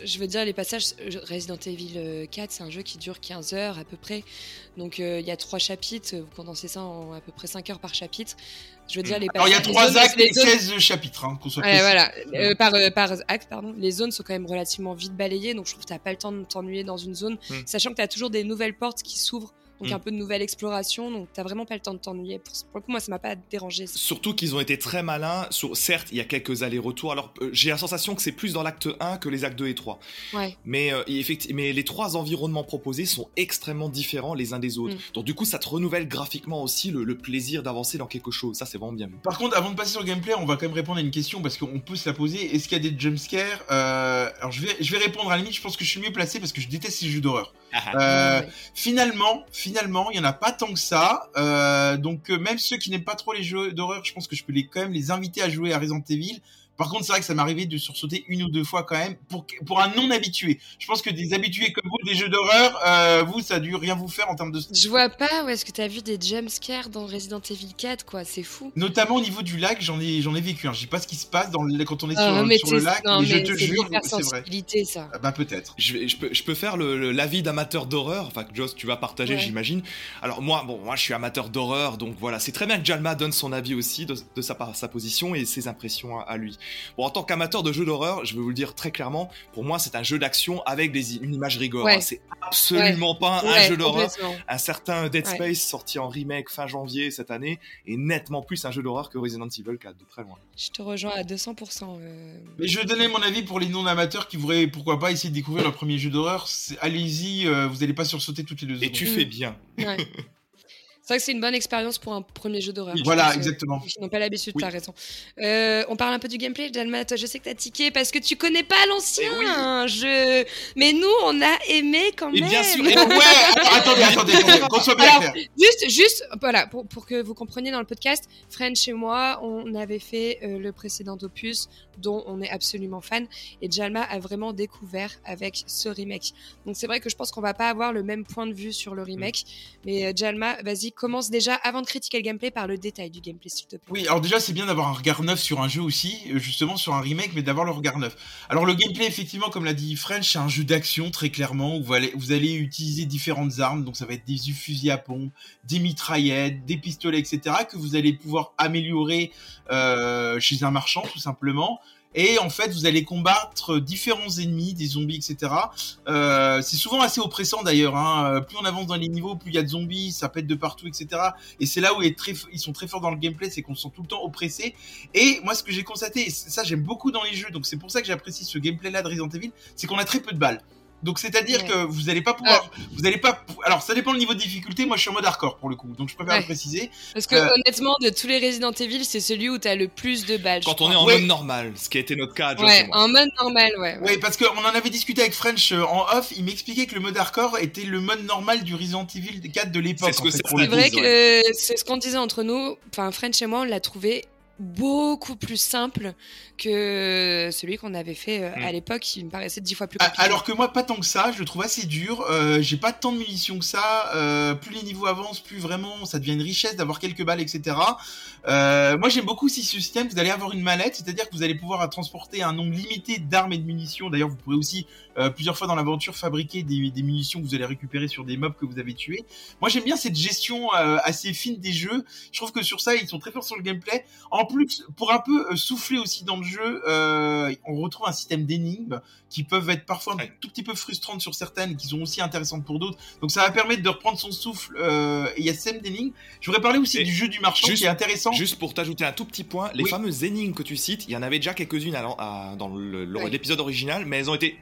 Je veux dire, les passages euh, Resident Evil euh, 4, c'est un jeu qui dure 15 heures à peu près. Donc, euh, il y a trois chapitres. Vous condensez ça en à peu près 5 heures par chapitre. Je veux dire, les Alors il y a trois zones- actes et zones- 16 chapitres, hein, qu'on soit Ouais, voilà, Euh, par, euh, par acte, pardon. Les zones sont quand même relativement vite balayées, donc je trouve que t'as pas le temps de t'ennuyer dans une zone, Mm. sachant que t'as toujours des nouvelles portes qui s'ouvrent, donc Mm. un peu de nouvelle exploration, donc t'as vraiment pas le temps de t'ennuyer. Pour, pour le coup, moi, ça m'a pas dérangé. Surtout qu'ils ont été très malins. Sur, certes, il y a quelques allers-retours. Alors, euh, j'ai la sensation que c'est plus dans l'acte 1 que les actes 2 et 3. Ouais. Mais, euh, effecti- mais les trois environnements proposés sont extrêmement différents les uns des autres. Mm. Donc, du coup, ça te renouvelle graphiquement aussi le, le plaisir d'avancer dans quelque chose. Ça, c'est vraiment bien vu. Par contre, avant de passer sur le gameplay, on va quand même répondre à une question parce qu'on peut se la poser. Est-ce qu'il y a des jumpscares euh, Alors je vais, je vais répondre à la limite. Je pense que je suis mieux placé parce que je déteste ces jeux d'horreur. Euh, Ouais. Finalement, finalement, il y en a pas tant que ça. Euh, donc euh, même ceux qui n'aiment pas trop les jeux d'horreur, je pense que je peux les quand même les inviter à jouer à Resident Evil. Par contre, c'est vrai que ça m'est arrivé de sursauter une ou deux fois quand même pour pour un non habitué. Je pense que des habitués comme vous des jeux d'horreur, euh, vous ça a dû rien vous faire en termes de Je vois pas où est-ce que t'as vu des jumpscares dans Resident Evil 4, quoi, c'est fou. Notamment au niveau du lac, j'en ai j'en ai vécu. Hein. Je sais pas ce qui se passe dans le, quand on est Ah, sur, mais sur le lac, non, mais je te c'est jure, c'est vrai. ça. Ah bah peut-être. Je, peux, je peux faire l'avis d'amateur d'horreur, enfin que Joss tu vas partager Ouais. j'imagine. Alors moi, bon, moi je suis amateur d'horreur, donc voilà, c'est très bien que Jalma donne son avis aussi de, de sa, sa position et ses impressions à, à lui. Bon, en tant qu'amateur de jeux d'horreur, je vais vous le dire très clairement, pour moi c'est un jeu d'action avec des, une imagerie gore. Ouais. hein. C'est absolument pas un Ouais, jeu d'horreur. Un certain Dead Ouais. Space sorti en remake fin janvier cette année est nettement plus un jeu d'horreur que Resident Evil 4, de très loin. Je te rejoins à 200%. euh. Mais je vais donner mon avis pour les non-amateurs qui voudraient pourquoi pas essayer de découvrir leur premier jeu d'horreur. Allez-y, euh, vous allez pas sursauter toutes les deux Et secondes. tu Mm. fais bien. Ouais. C'est vrai que c'est une bonne expérience pour un premier jeu d'horreur. Oui, je voilà, pense, exactement. Qui n'ont pas l'habitude, Oui. t'as raison. Euh, on parle un peu du gameplay, Jalma. Toi, je sais que t'as tiqué parce que tu connais pas l'ancien jeu. Mais nous, on a aimé quand Et même. bien sûr, Et ouais, alors, attendez, attendez, attendez, qu'on soit bien Alors, clair. Juste, juste, voilà, pour, pour que vous compreniez dans le podcast, French et moi, on avait fait euh, le précédent opus dont on est absolument fan, et Jalma a vraiment découvert avec ce remake. Donc c'est vrai que je pense qu'on va pas avoir le même point de vue sur le remake, mais euh, Jalma, vas-y, commence déjà avant de critiquer le gameplay par le détail du gameplay, s'il te plaît. Oui, alors déjà c'est bien d'avoir un regard neuf sur un jeu aussi, euh, justement sur un remake, mais d'avoir le regard neuf. Alors le gameplay, effectivement, comme l'a dit French, c'est un jeu d'action très clairement où vous allez, vous allez utiliser différentes armes, donc ça va être des fusils à pompe, des mitraillettes, des pistolets, etc., que vous allez pouvoir améliorer euh, chez un marchand tout simplement. Et en fait, vous allez combattre différents ennemis, des zombies, etc. Euh, c'est souvent assez oppressant d'ailleurs. Hein. Plus on avance dans les niveaux, plus il y a de zombies, ça pète de partout, etc. Et c'est là où ils sont très forts dans le gameplay, c'est qu'on se sent tout le temps oppressé. Et moi, ce que j'ai constaté, et ça j'aime beaucoup dans les jeux, donc c'est pour ça que j'apprécie ce gameplay-là de Resident Evil, c'est qu'on a très peu de balles. Donc c'est-à-dire Ouais. que vous n'allez pas pouvoir, vous allez pas, alors ça dépend le niveau de difficulté. Moi, je suis en mode hardcore pour le coup, donc je préfère Ouais. le préciser. Parce que Euh, honnêtement, de tous les Resident Evil, c'est celui où t'as le plus de balles. Quand on est en Ouais. mode normal, ce qui a été notre cas, Ouais, en mode normal, ouais. ouais. Oui, parce qu'on en avait discuté avec French euh, en off. Il m'expliquait que le mode hardcore était le mode normal du Resident Evil 4 de l'époque. C'est ce vrai que c'est ce qu'on disait entre nous. Enfin, French et moi, on l'a trouvé beaucoup plus simple que celui qu'on avait fait euh, Mm. à l'époque, qui me paraissait dix fois plus Ah, compliqué. Alors que moi, pas tant que ça, je le trouve assez dur. Euh, j'ai pas tant de munitions que ça. Euh, plus les niveaux avancent, plus vraiment ça devient une richesse d'avoir quelques balles, etc. Euh, moi, j'aime beaucoup aussi ce système. Vous allez avoir une mallette, c'est-à-dire que vous allez pouvoir transporter un nombre limité d'armes et de munitions. D'ailleurs, vous pourrez aussi plusieurs fois dans l'aventure fabriquer des, des munitions que vous allez récupérer sur des mobs que vous avez tués. Moi, j'aime bien cette gestion assez fine des jeux. Je trouve que sur ça, ils sont très forts sur le gameplay. En plus, pour un peu euh, souffler aussi dans le jeu, euh, on retrouve un système d'énigmes qui peuvent être parfois un tout petit peu frustrantes sur certaines, qui sont aussi intéressantes pour d'autres. Donc ça va permettre de reprendre son souffle. euh, et il y a ce système d'énigmes. Je voudrais parler aussi Et du jeu du marchand juste- qui est intéressant. Juste pour t'ajouter un tout petit point, les Oui. fameuses énigmes que tu cites, il y en avait déjà quelques-unes à l'en- à- dans l'épisode original, mais elles ont été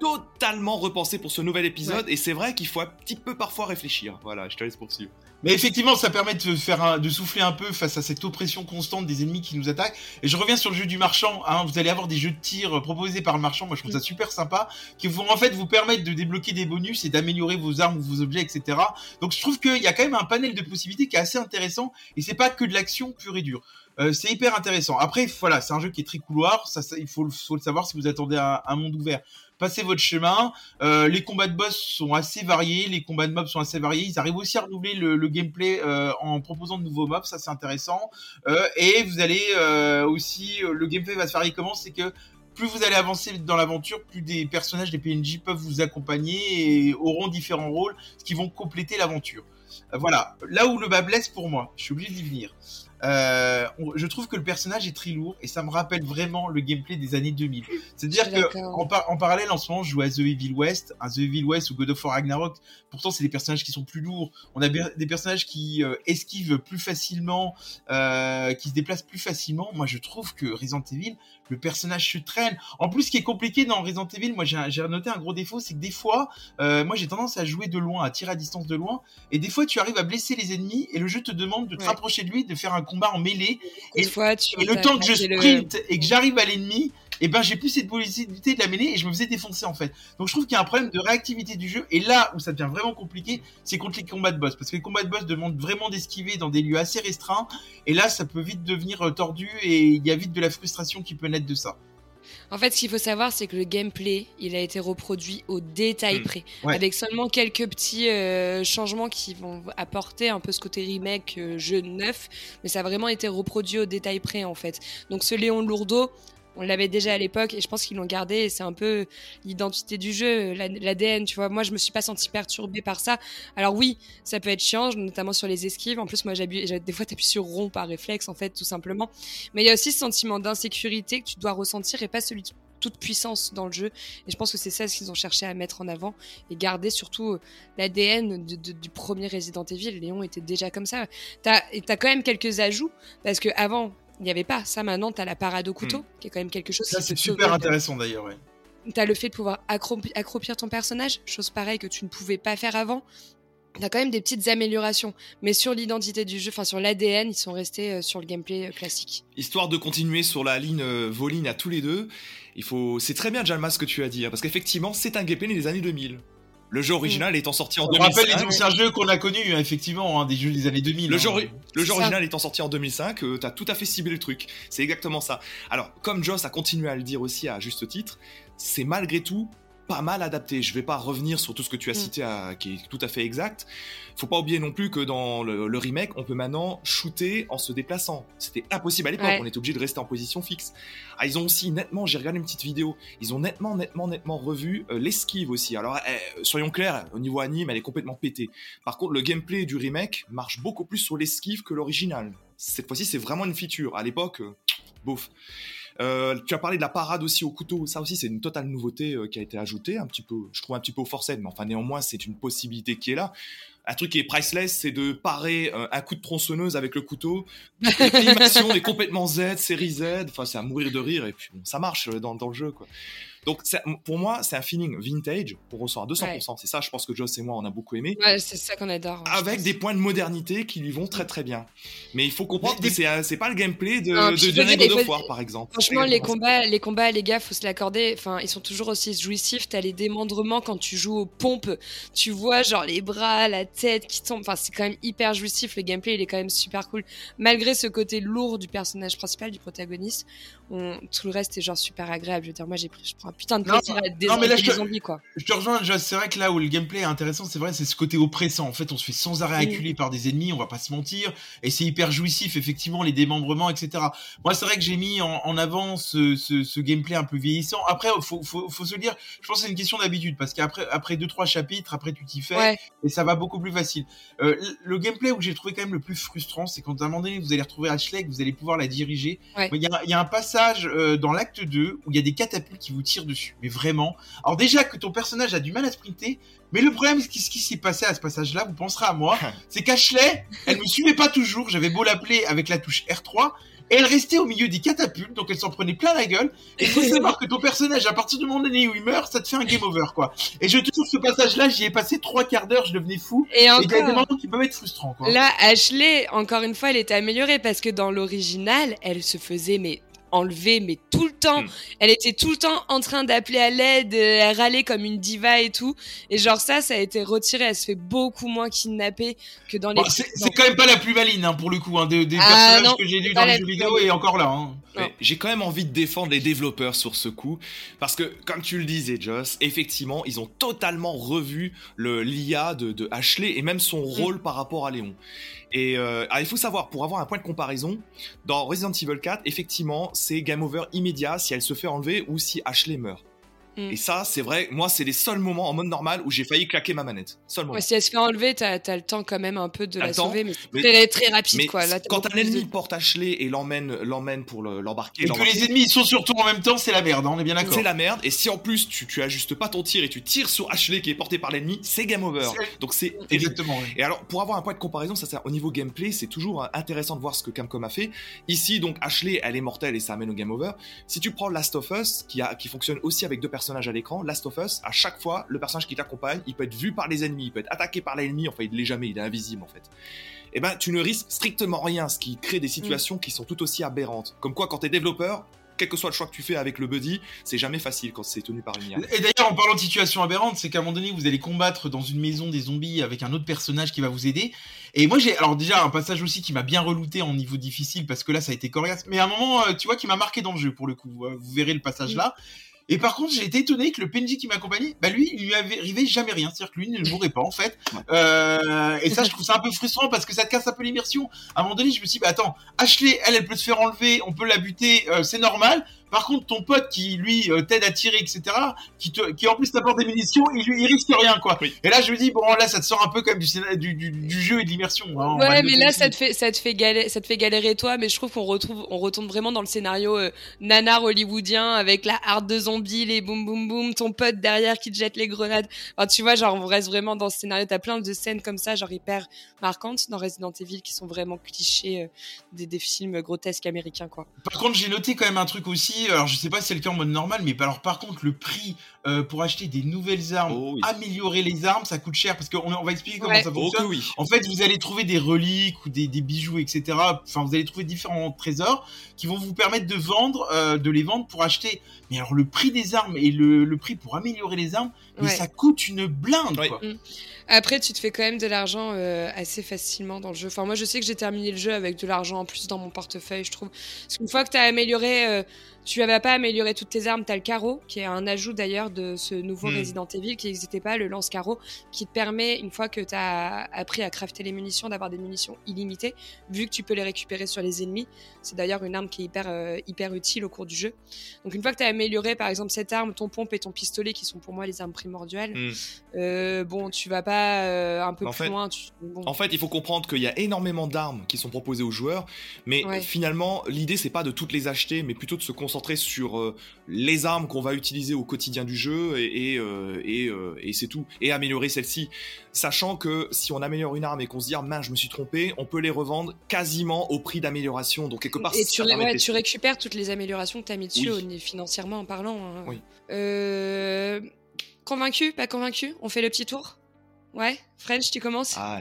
totalement repensées pour ce nouvel épisode, et c'est vrai qu'il faut un petit peu parfois réfléchir. Voilà, je te laisse poursuivre. Mais effectivement, ça permet de faire un- de souffler un peu face à cette oppression constante des ennemis qui nous attaquent. Et je reviens sur le jeu du marchand. Hein, vous allez avoir des jeux de tir euh, proposés par le marchand. Moi, je trouve ça super sympa, qui vont en fait vous permettre de débloquer des bonus et d'améliorer vos armes ou vos objets, etc. Donc, je trouve qu'il y a quand même un panel de possibilités qui est assez intéressant. Et c'est pas que de l'action pure et dure. Euh, c'est hyper intéressant. Après, voilà, c'est un jeu qui est très couloir. Ça, ça- il faut, le- faut le savoir si vous attendez un, un monde ouvert. Passez votre chemin. Euh, les combats de boss sont assez variés, les combats de mobs sont assez variés. Ils arrivent aussi à renouveler le, gameplay euh, en proposant de nouveaux mobs, ça c'est intéressant. Euh, et vous allez euh, aussi, le gameplay va se varier comment C'est que plus vous allez avancer dans l'aventure, plus des personnages, des PNJ peuvent vous accompagner et auront différents rôles, ce qui vont compléter l'aventure. Voilà, là où le bas blesse pour moi, je suis obligé d'y venir. Euh, je trouve que le personnage est très lourd et ça me rappelle vraiment le gameplay des années 2000. C'est-à-dire que en, par- en parallèle, en ce moment, je joue à The Evil West, un The Evil West ou God of War Ragnarok. Pourtant, c'est des personnages qui sont plus lourds. On a des personnages qui euh, esquivent plus facilement, euh, qui se déplacent plus facilement. Moi, je trouve que Resident Evil, le personnage se traîne. En plus, ce qui est compliqué dans Resident Evil, moi, j'ai noté un gros défaut, c'est que des fois, euh, moi, j'ai tendance à jouer de loin, à tirer à distance de loin, et des fois, tu arrives à blesser les ennemis et le jeu te demande de te Ouais. rapprocher de lui, de faire un combat en mêlée. Et- fois, tu Et le temps que je le- sprint et que j'arrive à l'ennemi, et ben j'ai plus cette possibilité de la mêler et je me faisais défoncer en fait. Donc je trouve qu'il y a un problème de réactivité du jeu. Et là où ça devient vraiment compliqué, c'est contre les combats de boss. Parce que les combats de boss demandent vraiment d'esquiver dans des lieux assez restreints. Et là, ça peut vite devenir euh, tordu et il y a vite de la frustration qui peut naître de ça. En fait, ce qu'il faut savoir, c'est que le gameplay, il a été reproduit au détail Mm. près, Ouais. avec seulement quelques petits euh, changements qui vont apporter un peu ce côté remake euh, jeu neuf, mais ça a vraiment été reproduit au détail près en fait. Donc ce Léon Lourdeau, on l'avait déjà à l'époque et je pense qu'ils l'ont gardé. C'est un peu l'identité du jeu, la- l'ADN. Tu vois, moi je me suis pas sentie perturbée par ça. Alors oui, ça peut être chiant, notamment sur les esquives. En plus, moi j'appuie, des fois t'appuies sur rond par réflexe en fait, tout simplement. Mais il y a aussi ce sentiment d'insécurité que tu dois ressentir et pas celui de toute puissance dans le jeu. Et je pense que c'est ça ce qu'ils ont cherché à mettre en avant et garder surtout euh, l'ADN du premier Resident Evil. Léon était déjà comme ça. T'as, t'as quand même quelques ajouts parce que avant il n'y avait pas ça. Maintenant t'as la parade au couteau qui est quand même quelque chose Ça, qui c'est super intéressant d'ailleurs. Ouais. T'as le fait de pouvoir accroupir ton personnage, chose pareille que tu ne pouvais pas faire avant. T'as quand même des petites améliorations, mais sur l'identité du jeu, enfin sur l'ADN, ils sont restés euh, sur le gameplay euh, classique. Histoire de continuer sur la ligne euh, vos lignes à tous les deux, il faut. C'est très bien, Jalma, ce que tu as dit, hein, parce qu'effectivement, c'est un gameplay des années 2000. Le jeu original étant sorti en On rappelle 2005. les anciens jeux qu'on a connus, hein, effectivement, hein, des jeux des années 2000. Le hein. jeu, le jeu ça. original étant sorti en 2005, euh, t'as tout à fait ciblé le truc. C'est exactement ça. Alors, comme Joss a continué à le dire aussi à juste titre, c'est malgré tout pas mal adapté. Je vais pas revenir sur tout ce que tu as Mm. cité, à- qui est tout à fait exact. Faut pas oublier non plus que dans le, le remake, on peut maintenant shooter en se déplaçant. C'était impossible à l'époque. Ouais. On était obligé de rester en position fixe. Ah, ils ont aussi nettement, j'ai regardé une petite vidéo, ils ont nettement, nettement, nettement revu euh, l'esquive aussi. Alors, eh, soyons clairs, au niveau anime, elle est complètement pétée. Par contre, le gameplay du remake marche beaucoup plus sur l'esquive que l'original. Cette fois-ci, c'est vraiment une feature. À l'époque, euh, bouf. Euh, tu as parlé de la parade aussi au couteau. Ça aussi, c'est une totale nouveauté euh, qui a été ajoutée, un petit peu, je trouve un petit peu au forcé, mais enfin néanmoins, c'est une possibilité qui est là. Un truc qui est priceless, c'est de parer euh, un coup de tronçonneuse avec le couteau. L'animation est complètement Z, série Z. Enfin, c'est à mourir de rire et puis bon, ça marche euh, dans, dans le jeu, quoi. Donc, pour moi, c'est un feeling vintage pour ressort à 200%. C'est ça, je pense que Joss et moi, on a beaucoup aimé. Ouais, c'est ça qu'on adore. je Avec des points de modernité qui lui vont très très bien. Mais il faut comprendre Des- que c'est c'est pas le gameplay de, Non, de faut- War, par exemple. Franchement, les combats, les combats, les gars, faut se l'accorder. Enfin, ils sont toujours aussi jouissifs. T'as les démembrements quand tu joues aux pompes. Tu vois, genre, les bras, la tête qui tombe. Enfin, c'est quand même hyper jouissif. Le gameplay, il est quand même super cool. Malgré ce côté lourd du personnage principal, du protagoniste. On- tout le reste est genre super agréable. Je veux dire, moi j'ai pris, je prends un putain de Non, plaisir à non, désinguer mais là, je les te- zombies quoi. Je te rejoins. C'est vrai que là où le gameplay est intéressant, c'est vrai, c'est ce côté oppressant. En fait, on se fait sans arrêt Mm. acculer par des ennemis, on va pas se mentir. Et c'est hyper jouissif, effectivement, les démembrements, etc. Moi, c'est vrai que j'ai mis en, en avant ce, ce, ce gameplay un peu vieillissant. Après, faut, faut, faut se le dire, je pense que c'est une question d'habitude. Parce qu'après après deux, trois chapitres, après tu t'y fais. Ouais, et ça va beaucoup plus facile. Euh, le- gameplay où j'ai trouvé quand même le plus frustrant, c'est quand à un moment donné vous allez retrouver Ashley, que vous allez pouvoir la diriger. Ouais. Mais Il y, a, il y a un passage euh, dans l'acte 2 où il y a des catapultes qui vous tirent dessus. Mais vraiment. Alors déjà que ton personnage a du mal à sprinter, mais le problème, c'est ce qui s'est passé à ce passage-là, vous penserez à moi, c'est qu'Ashley, elle me suivait pas toujours. J'avais beau l'appeler avec la touche R3. Et elle restait au milieu des catapultes, donc elle s'en prenait plein la gueule. Et il faut savoir que ton personnage, à partir du moment donné où il meurt, ça te fait un game over, quoi. Et je te trouve ce passage-là, j'y ai passé trois quarts d'heure, je devenais fou. et Et il y a des encore. moments qui peuvent être frustrants, quoi. Là, Ashley, encore une fois, elle était améliorée parce que dans l'original, elle se faisait mais enlever mais tout le temps. Mm. Elle était tout le temps en train d'appeler à l'aide, euh, elle râlait comme une diva et tout. Et genre ça, ça a été retiré. Elle se fait beaucoup moins kidnapper que dans les. Bon, c'est c'est quand même pas la plus maline, hein, pour le coup, hein, des, des Ah, personnages non, que j'ai lus dans les jeux vidéo et encore là. Hein. J'ai quand même envie de défendre les développeurs sur ce coup, parce que, comme tu le disais, Joss, effectivement, ils ont totalement revu le l'IA de, de Ashley et même son rôle par rapport à Léon. Et euh, alors, il faut savoir, pour avoir un point de comparaison, dans Resident Evil 4, effectivement, c'est game over immédiat si elle se fait enlever ou si Ashley meurt. Mm. Et ça, c'est vrai, moi, c'est les seuls moments en mode normal où j'ai failli claquer ma manette. Seul moment. Ouais, si elle se fait enlever, t'as as le temps quand même un peu de la temps, sauver, mais mais- c'est très, très rapide Mais quoi. Là, quand un ennemi de- porte Ashley et l'emmène, l'emmène pour le- l'embarquer, Et que les ennemis ils sont surtout en même temps, c'est la merde, hein, on est bien d'accord. C'est la merde. Et si en plus tu, tu ajustes pas ton tir et tu tires sur Ashley qui est porté par l'ennemi, c'est game over. Donc c'est. Exactement. Et alors, pour avoir un point de comparaison, ça c'est au niveau gameplay, c'est toujours euh, intéressant de voir ce que Capcom a fait. Ici, donc Ashley, elle est mortelle et ça amène au game over. Si tu prends Last of Us, qui, a, qui fonctionne aussi avec deux personnages à l'écran, Last of Us, à chaque fois, le personnage qui t'accompagne, il peut être vu par les ennemis, il peut être attaqué par l'ennemi, enfin il l'est jamais, il est invisible en fait. Et ben, tu ne risques strictement rien, ce qui crée des situations qui sont tout aussi aberrantes. Comme quoi, quand t'es développeur, quel que soit le choix que tu fais avec le buddy, c'est jamais facile quand c'est tenu par une IA. Et d'ailleurs, en parlant de situation aberrante, c'est qu'à un moment donné, vous allez combattre dans une maison des zombies avec un autre personnage qui va vous aider. Et moi, j'ai alors déjà un passage aussi qui m'a bien relouté en niveau difficile parce que là, ça a été coriace. Mais à un moment, euh, tu vois, qui m'a marqué dans le jeu pour le coup. Vous verrez le passage là. Et par contre, j'ai été étonné que le PNJ qui m'accompagnait, bah lui, il lui avait arrivé jamais rien. C'est-à-dire que lui ne mourrait pas en fait. Euh, et ça, je trouve ça un peu frustrant parce que ça te casse un peu l'immersion. À un moment donné, je me suis dit, bah attends, Ashley, elle, elle peut se faire enlever, on peut la buter, euh, c'est normal. Par contre, ton pote qui lui euh, t'aide à tirer, etc., qui, te, qui en plus t'apporte des munitions, il, lui- il risque rien, quoi. Oui. Et là, je me dis, bon, là, ça te sort un peu quand même du, du, du, du jeu et de l'immersion. hein, Ouais, mais là, aussi. ça te fait, ça te fait galérer, ça te fait galérer toi, mais je trouve qu'on retrouve, on retourne vraiment dans le scénario euh, nanar hollywoodien avec la harde de zombies, les boum boum boum, ton pote derrière qui te jette les grenades. Enfin, tu vois, genre, on reste vraiment dans ce scénario. T'as plein de scènes comme ça, genre hyper marquantes dans Resident Evil qui sont vraiment clichés euh, des, des films grotesques américains, quoi. Par contre, j'ai noté quand même un truc aussi. Alors, je sais pas si c'est le cas en mode normal, mais alors par contre, le prix euh, pour acheter des nouvelles armes, Oh oui. améliorer les armes, ça coûte cher parce qu'on on va expliquer comment Ouais. ça Oh fonctionne. oui. En fait, vous allez trouver des reliques ou des, des bijoux, etc. Enfin, vous allez trouver différents trésors qui vont vous permettre de vendre, euh, de les vendre pour acheter. Mais alors, le prix des armes et le, le prix pour améliorer les armes, mais ça coûte une blinde, Ouais. quoi. Après, tu te fais quand même de l'argent euh, assez facilement dans le jeu. Enfin, moi, je sais que j'ai terminé le jeu avec de l'argent en plus dans mon portefeuille, je trouve. Parce qu'une fois que tu as amélioré, euh, tu n'avais pas amélioré toutes tes armes, tu as le carreau, qui est un ajout d'ailleurs de ce nouveau Hmm. Resident Evil qui n'existait pas, le lance-carreau, qui te permet, une fois que tu as appris à crafter les munitions, d'avoir des munitions illimitées, vu que tu peux les récupérer sur les ennemis. C'est d'ailleurs une arme qui est hyper, euh, hyper utile au cours du jeu. Donc, une fois que tu as amélioré, par exemple, cette arme, ton pompe et ton pistolet, qui sont pour moi les armes primordiales, Hmm. euh, bon, tu vas pas euh, un peu En plus fait- loin. Tu... bon. En fait, il faut comprendre qu'il y a énormément d'armes qui sont proposées aux joueurs, mais Ouais. finalement, l'idée c'est pas de toutes les acheter, mais plutôt de se concentrer sur les armes qu'on va utiliser au quotidien du jeu et, et, euh, et, euh, et c'est tout, et améliorer celle-ci, sachant que si on améliore une arme et qu'on se dit ah mince je me suis trompé, on peut les revendre quasiment au prix d'amélioration, donc quelque part Et tu, ouais, tu récupères toutes les améliorations que tu as mis dessus Oui. financièrement en parlant. hein. Oui. Euh, Convaincu Pas convaincu On fait le petit tour? Ouais French, tu commences? Ah,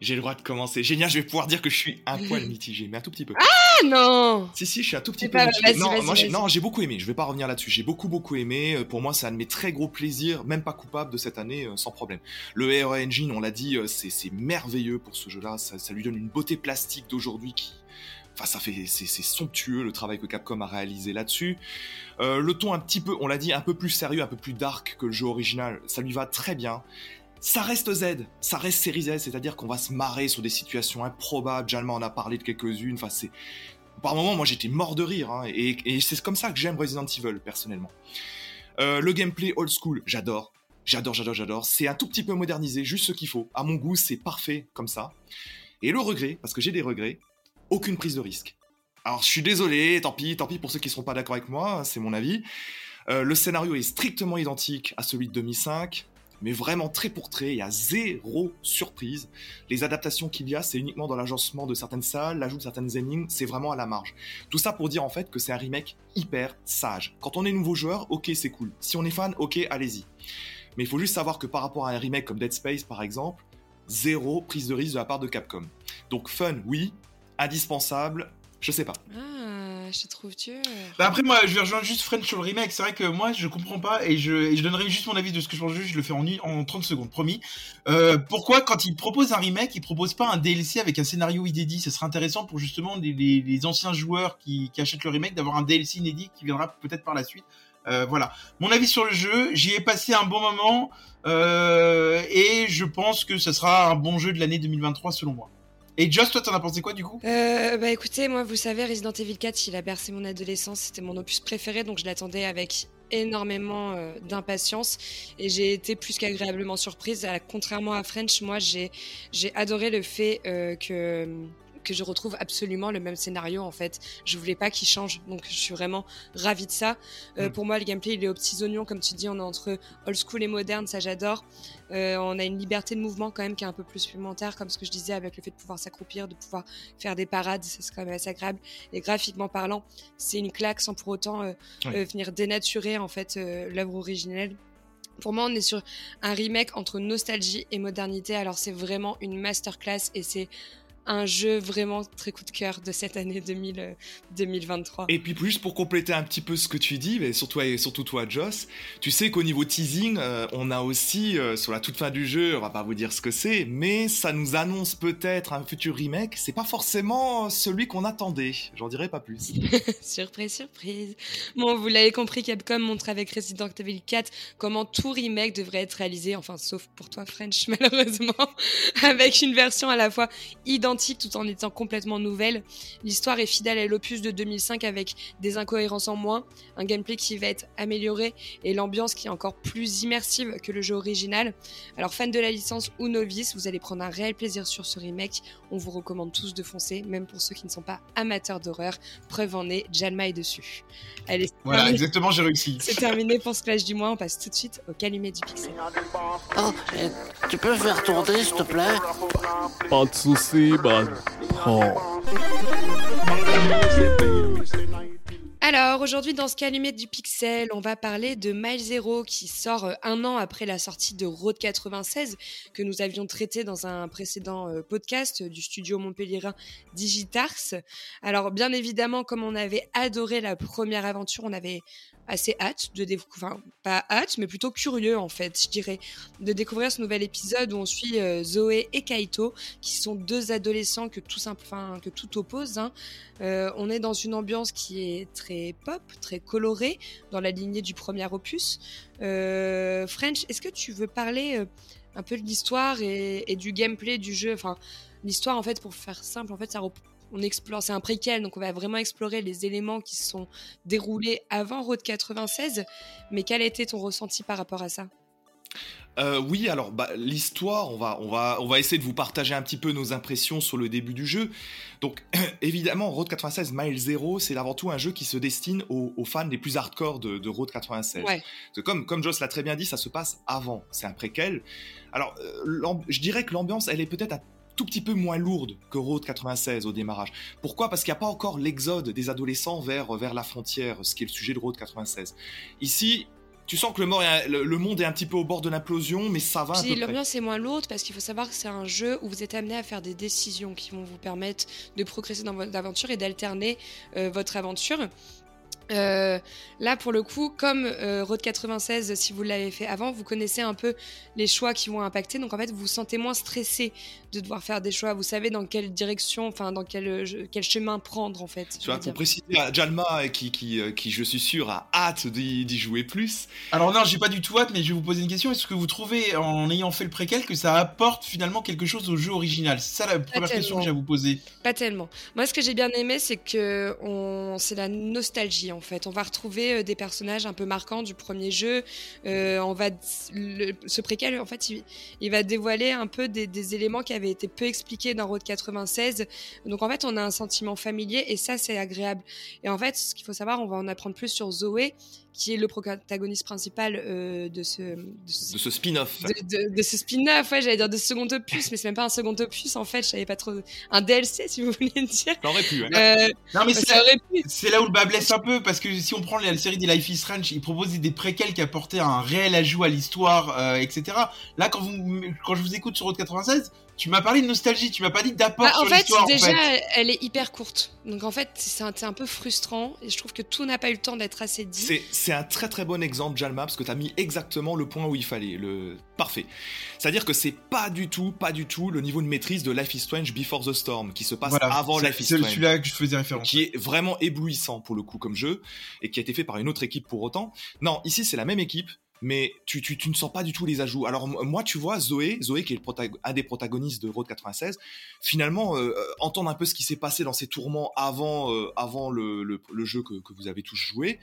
j'ai le droit de commencer. Génial, je vais pouvoir dire que je suis un poil mitigé, mais un tout petit peu. Ah non Si, si, je suis un tout petit C'est peu. pas- mitigé. vas-y, non, vas-y, moi, j'ai- non, j'ai beaucoup aimé. Je vais pas revenir là-dessus. J'ai beaucoup, beaucoup aimé. Euh, Pour moi, c'est un de mes très gros plaisirs, même pas coupable de cette année, euh, sans problème. Le Aero Engine, on l'a dit, euh, c'est c'est merveilleux pour ce jeu-là. Ça, ça lui donne une beauté plastique d'aujourd'hui qui. Enfin, ça fait, c'est somptueux le travail que Capcom a réalisé là-dessus. Euh, le ton un petit peu, on l'a dit, un peu plus sérieux, un peu plus dark que le jeu original, ça lui va très bien. Ça reste Z, ça reste série Z, c'est-à-dire qu'on va se marrer sur des situations improbables. Jalma en a parlé de quelques-unes. Enfin, c'est par moments, moi, j'étais mort de rire, hein, et, c'est comme ça que j'aime Resident Evil personnellement. Euh, le gameplay old school, j'adore. J'adore, j'adore, j'adore. C'est un tout petit peu modernisé, juste ce qu'il faut. À mon goût, c'est parfait comme ça. Et le regret, parce que j'ai des regrets, aucune prise de risque. Alors, je suis désolé, tant pis, tant pis pour ceux qui ne seront pas d'accord avec moi, c'est mon avis. Euh, le scénario est strictement identique à celui de 2005, mais vraiment très pour trait, il y a zéro surprise. Les adaptations qu'il y a, c'est uniquement dans l'agencement de certaines salles, l'ajout de certaines énigmes, c'est vraiment à la marge. Tout ça pour dire en fait que c'est un remake hyper sage. Quand on est nouveau joueur, ok c'est cool. Si on est fan, ok allez-y. Mais il faut juste savoir que par rapport à un remake comme Dead Space par exemple, zéro prise de risque de la part de Capcom. Donc fun, oui, indispensable, je sais pas. Ah, je trouve tu. Bah après, moi, je vais rejoindre juste French sur le remake. C'est vrai que moi, je comprends pas et je, donnerai juste mon avis de ce que je pense. Je le fais en, en 30 secondes, promis. Euh, pourquoi, quand il propose un remake, il propose pas un DLC avec un scénario inédit? Ce serait intéressant pour justement les, anciens joueurs qui, qui, achètent le remake d'avoir un DLC inédit qui viendra peut-être par la suite. Euh, voilà. Mon avis sur le jeu, j'y ai passé un bon moment euh, et je pense que ce sera un bon jeu de l'année 2023 selon moi. Et Joss, toi, t'en as pensé quoi du coup? Euh, Bah écoutez, moi, vous savez, Resident Evil 4, il a bercé mon adolescence, c'était mon opus préféré, donc je l'attendais avec énormément euh, d'impatience. Et j'ai été plus qu'agréablement surprise. contrairement à French, moi, j'ai adoré le fait euh, que que je retrouve absolument le même scénario en fait. Je voulais pas qu'il change, donc je suis vraiment ravie de ça. Euh, mm. Pour moi, le gameplay il est aux petits oignons, comme tu dis, on est entre old school et moderne, ça j'adore. Euh, on a une liberté de mouvement quand même qui est un peu plus supplémentaire, comme ce que je disais avec le fait de pouvoir s'accroupir, de pouvoir faire des parades, c'est quand même assez agréable. Et graphiquement parlant, c'est une claque sans pour autant euh, venir dénaturer en fait l'œuvre originelle. Pour moi, on est sur un remake entre nostalgie et modernité. Alors, c'est vraiment une masterclass et c'est un jeu vraiment très coup de cœur de cette année 2000, 2023. Et puis juste pour compléter un petit peu ce que tu dis, mais surtout, et surtout toi Joss, tu sais qu'au niveau teasing, euh, on a aussi euh, sur la toute fin du jeu, on va pas vous dire ce que c'est, mais ça nous annonce peut-être un futur remake. C'est pas forcément celui qu'on attendait. J'en dirai pas plus. surprise, surprise. Bon, vous l'avez compris, Capcom montre avec Resident Evil 4 comment tout remake devrait être réalisé, enfin sauf pour toi French malheureusement, avec une version à la fois identique tout en étant complètement nouvelle. L'histoire est fidèle à l'opus de 2005 avec des incohérences en moins, un gameplay qui va être amélioré et l'ambiance qui est encore plus immersive que le jeu original. Alors fan de la licence ou novice, vous allez prendre un réel plaisir sur ce remake. On vous recommande tous de foncer, même pour ceux qui ne sont pas amateurs d'horreur. Preuve en est, Jalma est dessus. Allez, voilà, exactement, j'ai réussi. C'est terminé pour ce clash du mois. On passe tout de suite au calumet du pixel. Oh, tu peux faire tourner, s'il te plaît? Pas de soucis, alors aujourd'hui dans ce calumet du pixel, on va parler de Mile Zero qui sort euh, un an après la sortie de Road 96 que nous avions traité dans un précédent euh, podcast du studio montpellierin Digitars. Alors bien évidemment comme on avait adoré la première aventure, on avait assez hâte de découvrir, enfin pas hâte, mais plutôt curieux en fait, je dirais, de découvrir ce nouvel épisode où on suit euh, Zoé et Kaito, qui sont deux adolescents que tout simple, enfin, que tout oppose. Hein. Euh, on est dans une ambiance qui est très pop, très colorée, dans la lignée du premier opus. Euh, French, est-ce que tu veux parler un peu de l'histoire et, et, du gameplay du jeu? Enfin, l'histoire en fait, pour faire simple, en fait, ça on explore, c'est un préquel, donc on va vraiment explorer les éléments qui se sont déroulés avant Road 96. Mais quel a été ton ressenti par rapport à ça? Euh, oui, alors bah, l'histoire, on va, on, va, on va essayer de vous partager un petit peu nos impressions sur le début du jeu. Donc évidemment, Road 96 Mile Zero, c'est avant tout un jeu qui se destine aux, fans les plus hardcore de, de Road 96. Comme, comme Joss l'a très bien dit, ça se passe avant, c'est un préquel. Alors euh, je dirais que l'ambiance, elle est peut-être un tout petit peu moins lourde que Road 96 au démarrage. Pourquoi? Parce qu'il n'y a pas encore l'exode des adolescents vers, vers la frontière, ce qui est le sujet de Road 96. Ici, tu sens que le, le, monde est un petit peu au bord de l'implosion, mais ça va. L'ambiance est moins lourde parce qu'il faut savoir que c'est un jeu où vous êtes amené à faire des décisions qui vont vous permettre de progresser dans votre aventure et d'alterner euh, votre aventure. Euh, là, pour le coup, comme euh, Road 96, si vous l'avez fait avant, vous connaissez un peu les choix qui vont impacter. Donc, en fait, vous vous sentez moins stressé de devoir faire des choix. Vous savez dans quelle direction, enfin, dans quel, euh, quel chemin prendre, en fait. Tu vois, pour préciser à Jalma, qui, qui, qui, je suis sûr, a hâte d'y jouer plus. Alors, non, j'ai pas du tout hâte, mais je vais vous poser une question. Est-ce que vous trouvez, en ayant fait le préquel, que ça apporte finalement quelque chose au jeu original? C'est ça la première question que j'ai à vous poser. Pas tellement. Moi, ce que j'ai bien aimé, c'est que on... c'est la nostalgie, en fait. On va retrouver euh, des personnages un peu marquants du premier jeu. Euh, on va ce préquel, en fait, il, va dévoiler un peu des, éléments qui avaient été peu expliqués dans Road 96. Donc, en fait, on a un sentiment familier et ça, c'est agréable. Et en fait, ce qu'il faut savoir, on va en apprendre plus sur Zoé, qui est le protagoniste principal euh, de ce, de ce, spin-off. De, ce spin-off, ouais, j'allais dire de second opus, mais c'est même pas un second opus en fait, je savais pas trop. Un DLC, si vous voulez dire. Ça aurait pu, euh, non, mais c'est là, où le bas blesse un peu, parce que si on prend la série des Life is Strange, ils proposaient des préquels qui apportaient un réel ajout à l'histoire, euh, etc. Là, quand, quand je vous écoute sur Route 96, tu m'as parlé de nostalgie, tu m'as pas dit d'apport bah, en fait, déjà, elle est hyper courte. Donc en fait, c'est un, un, peu frustrant et je trouve que tout n'a pas eu le temps d'être assez dit. C'est un très très bon exemple, Jalma, parce que tu as mis exactement le point où il fallait. Le parfait. C'est-à-dire que c'est pas du tout, pas du tout le niveau de maîtrise de Life is Strange Before the Storm qui se passe avant Life is Strange. C'est celui-là que je faisais référence. Qui est vraiment éblouissant pour le coup comme jeu et qui a été fait par une autre équipe pour autant. Non, ici c'est la même équipe mais tu, tu, ne sens pas du tout les ajouts. Alors moi, tu vois, Zoé, Zoé qui est un des protagonistes de Road 96, finalement, euh, euh, entendre un peu ce qui s'est passé dans ces tourments avant, euh, avant le, le, le, jeu que, que, vous avez tous joué,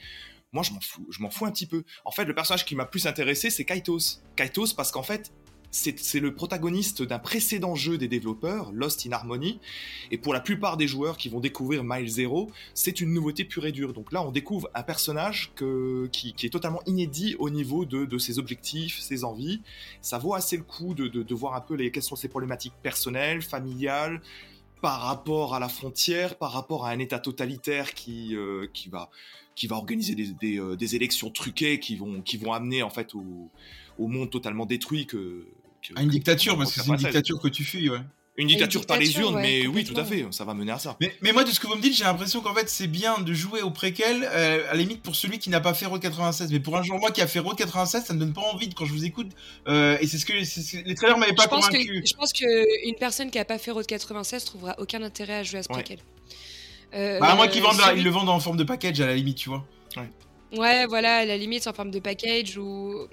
moi je m'en fous, je m'en fous un petit peu. En fait, le personnage qui m'a plus intéressé, c'est Kaitos. Kaitos parce qu'en fait, c'est le protagoniste d'un précédent jeu des développeurs, Lost in Harmony, et pour la plupart des joueurs qui vont découvrir Mile Zero, c'est une nouveauté pure et dure. Donc là, on découvre un personnage qui, est totalement inédit au niveau de, ses objectifs, ses envies. Ça vaut assez le coup de, voir un peu les, quelles sont ses problématiques personnelles, familiales, par rapport à la frontière, par rapport à un État totalitaire qui, euh, va, organiser euh, des, élections truquées qui vont, amener en fait au, au monde totalement détruit que, à une dictature, parce que c'est une dictature que tu fuis, ouais. Une dictature, par les urnes, mais oui, tout à fait, ça va mener à ça. Mais, moi, de ce que vous me dites, j'ai l'impression qu'en fait, c'est bien de jouer au préquel, euh, à la limite pour celui qui n'a pas fait Road 96. Mais pour un genre moi qui a fait Road 96, ça ne donne pas envie quand je vous écoute. Euh, et c'est ce que les trailers m'avaient pas convaincu. je pense qu'une personne qui n'a pas fait Road 96 trouvera aucun intérêt à jouer à ce préquel. Euh, bah, moi qui vendent, ils le vendent en forme de package à la limite, tu vois. Ouais. Ouais, voilà, à la limite en forme de package ou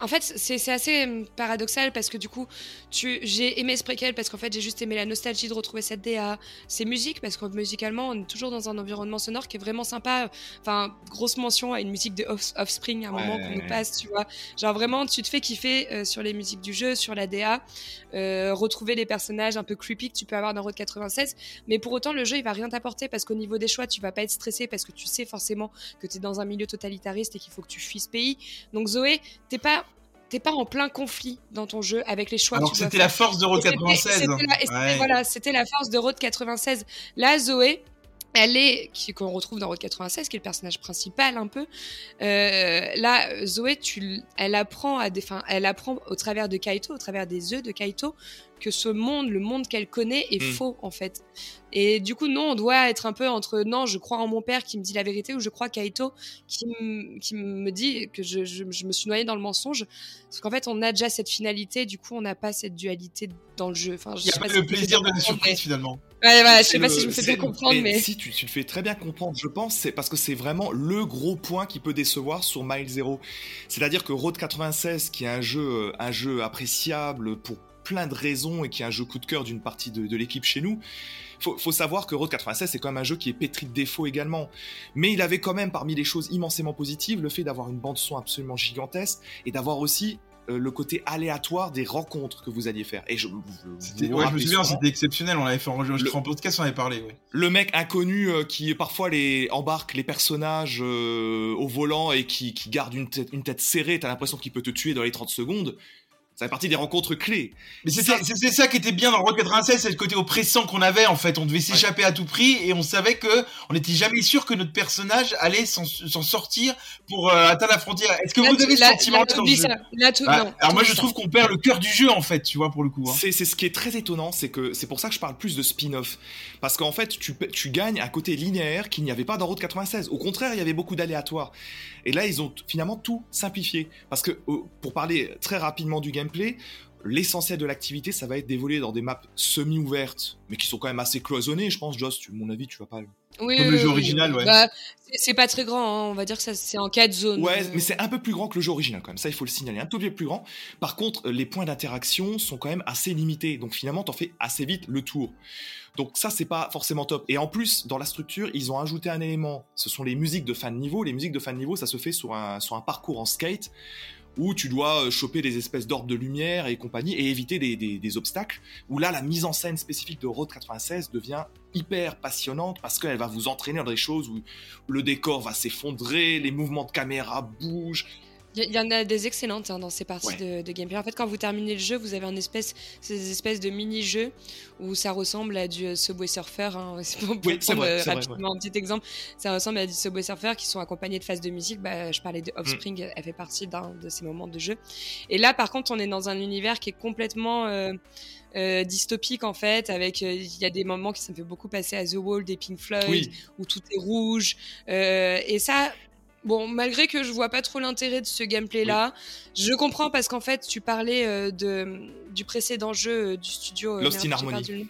en fait, c'est assez hum, paradoxal parce que du coup, j'ai aimé ce préquel parce qu'en fait, j'ai juste aimé la nostalgie de retrouver cette DA, ces musiques, parce que musicalement, on est toujours dans un environnement sonore qui est vraiment sympa. Enfin, grosse mention à une musique de Offspring à un moment qu'on nous passe, tu vois. Genre vraiment, tu te fais kiffer euh, sur les musiques du jeu, sur la DA, euh, retrouver les personnages un peu creepy que tu peux avoir dans Road 96. Mais pour autant, le jeu, il va rien t'apporter parce qu'au niveau des choix, tu vas pas être stressé parce que tu sais forcément que tu es dans un milieu totalitariste et qu'il faut que tu fuis ce pays. Donc Zoé, t'es pas t'es pas en plein conflit dans ton jeu avec les choix. Alors c'était la force de Road 96. Voilà, c'était la force de Road 96. Là, Zoé, elle est qu'on retrouve dans Road 96 qui est le personnage principal un peu. Euh, là Zoé tu elle apprend à des elle apprend au travers de Kaito au travers des œufs de Kaito que ce monde le monde qu'elle connaît est hmm. faux en fait. Et du coup non on doit être un peu entre non je crois en mon père qui me dit la vérité ou je crois Kaito qui, qui me dit que je, je, me suis noyée dans le mensonge. Parce qu'en fait on a déjà cette finalité du coup on n'a pas cette dualité dans le jeu. Enfin il y a pas le plaisir de la surprise finalement Ouais, ouais, je sais pas si je me fais bien comprendre, mais. Si, tu, tu le fais très bien comprendre, je pense, c'est parce que c'est vraiment le gros point qui peut décevoir sur Mile Zero. C'est-à-dire que Road 96, qui est un jeu, euh, un jeu appréciable pour plein de raisons et qui est un jeu coup de cœur d'une partie de, de l'équipe chez nous, faut, faut savoir que Road 96 c'est quand même un jeu qui est pétri de défauts également. Mais il avait quand même parmi les choses immensément positives le fait d'avoir une bande son absolument gigantesque et d'avoir aussi euh, le côté aléatoire des rencontres que vous alliez faire. Et je, je, ouais, je me souviens, c'était exceptionnel. On avait fait en podcast, on avait parlé. Le mec inconnu euh, qui parfois les embarque les personnages euh, au volant et qui, qui garde une tête, une tête serrée. T'as l'impression qu'il peut te tuer dans les 30 secondes Ça fait partie des rencontres clés. Mais c'était ça qui était bien dans Road 96, c'est le côté oppressant qu'on avait en fait. On devait s'échapper à tout prix et on savait que on n'était jamais sûr que notre personnage allait s'en sortir pour euh, atteindre la frontière. Est-ce que Là, vous avez ce sentiment là, Bah, non, Alors moi je trouve qu'on perd le cœur du jeu en fait, tu vois pour le coup. hein. C'est c'est ce qui est très étonnant, c'est que c'est pour ça que je parle plus de spin-off. Parce qu'en fait, tu, gagnes un côté linéaire qu'il n'y avait pas dans Road 96. Au contraire, il y avait beaucoup d'aléatoires. Et là, ils ont finalement tout simplifié. Parce que, euh, pour parler très rapidement du gameplay, l'essentiel de l'activité, ça va être d'évoluer dans des maps semi-ouvertes, mais qui sont quand même assez cloisonnées, je pense, Joss, tu, à mon avis, tu vas pas... Oui, Comme oui, le jeu oui, original, oui. ouais. Bah, c'est- pas très grand, hein, on va dire que ça c'est en quatre zones. Ouais, Euh, mais c'est un peu plus grand que le jeu original quand même, ça il faut le signaler, un tout petit peu plus grand. Par contre, les points d'interaction sont quand même assez limités, donc finalement t'en fais assez vite le tour. Donc ça c'est pas forcément top. Et en plus, dans la structure, ils ont ajouté un élément, ce sont les musiques de fin de niveau. Les musiques de fin de niveau, ça se fait sur un, sur un parcours en skate, où tu dois euh, choper des espèces d'orbes de lumière et compagnie, et éviter des, des- des obstacles, où là la mise en scène spécifique de Road 96 devient hyper passionnante, parce qu'elle va vous entraîner dans des choses où le décor va s'effondrer, les mouvements de caméra bougent. Il y, en a des excellentes hein, dans ces parties Ouais. de, de gameplay. En fait, quand vous terminez le jeu, vous avez un espèce, ces espèces de mini-jeux où ça ressemble à du euh, Subway Surfer. Hein. Pour, pour Oui, c'est prendre, vrai, euh, vrai, rapidement un petit exemple. Ça ressemble à du Subway Surfer qui sont accompagnés de phases de musique. Bah, je parlais de Mm. Offspring, elle fait partie d'un de ces moments de jeu. Et là, par contre, on est dans un univers qui est complètement euh, euh, dystopique en fait. Avec, euh, il y a des moments qui ça me fait beaucoup passer à The Wall des Pink Floyd Oui, où tout est rouge. Et ça, bon, malgré que je vois pas trop l'intérêt de ce gameplay-là, je comprends parce qu'en fait, tu parlais euh, de, du précédent jeu euh, du studio. euh, Lost in Harmony.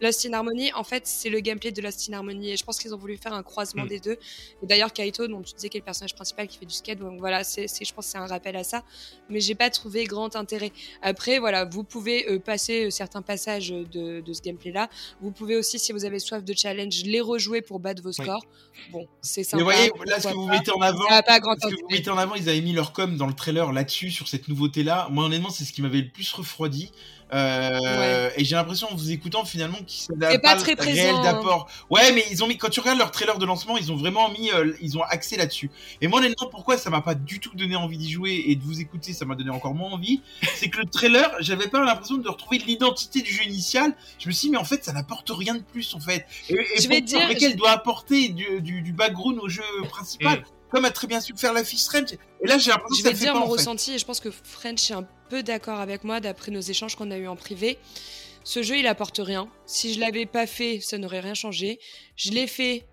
Lost in Harmony, en fait, c'est le gameplay de Lost in Harmony. Et je pense qu'ils ont voulu faire un croisement Mm. des deux. Et d'ailleurs, Kaito, dont tu disais qu'il est le personnage principal qui fait du skate, donc voilà, c'est, je pense que c'est un rappel à ça. Mais j'ai pas trouvé grand intérêt. Après, voilà, vous pouvez euh, passer euh, certains passages de, de ce gameplay-là. Vous pouvez aussi, si vous avez soif de challenge, les rejouer pour battre vos scores. Bon, c'est sympa. Mais vous voyez, là, ce que vous pas. mettez en avant, pas grand ce que vous mettez en avant, ils avaient mis leur com dans le trailer là-dessus, sur cette nouveauté-là. Moi, honnêtement, c'est ce qui m'avait le plus refroidi. Euh, Et j'ai l'impression, en vous écoutant, finalement, qu'ils pas pas, très réel hein. d'apport. Ouais, mais ils ont mis, quand tu regardes leur trailer de lancement, ils ont vraiment mis, euh, ils ont axé là-dessus. Et moi, honnêtement, pourquoi ça m'a pas du tout donné envie d'y jouer et de vous écouter, ça m'a donné encore moins envie, c'est que le trailer, j'avais pas l'impression de retrouver l'identité du jeu initial. Je me suis dit, mais en fait, ça n'apporte rien de plus, en fait. Et, et Je vais dire- Rachel doit apporter du, du, du background au jeu principal, comme a très bien su faire la Fish Strange. Et là, j'ai l'impression Je que ça vais le te fait dire pas, mon en fait. ressenti et je pense que French est un peu d'accord avec moi d'après nos échanges qu'on a eu en privé. Ce jeu, il apporte rien. Si je l'avais pas fait, ça n'aurait rien changé. Je l'ai fait.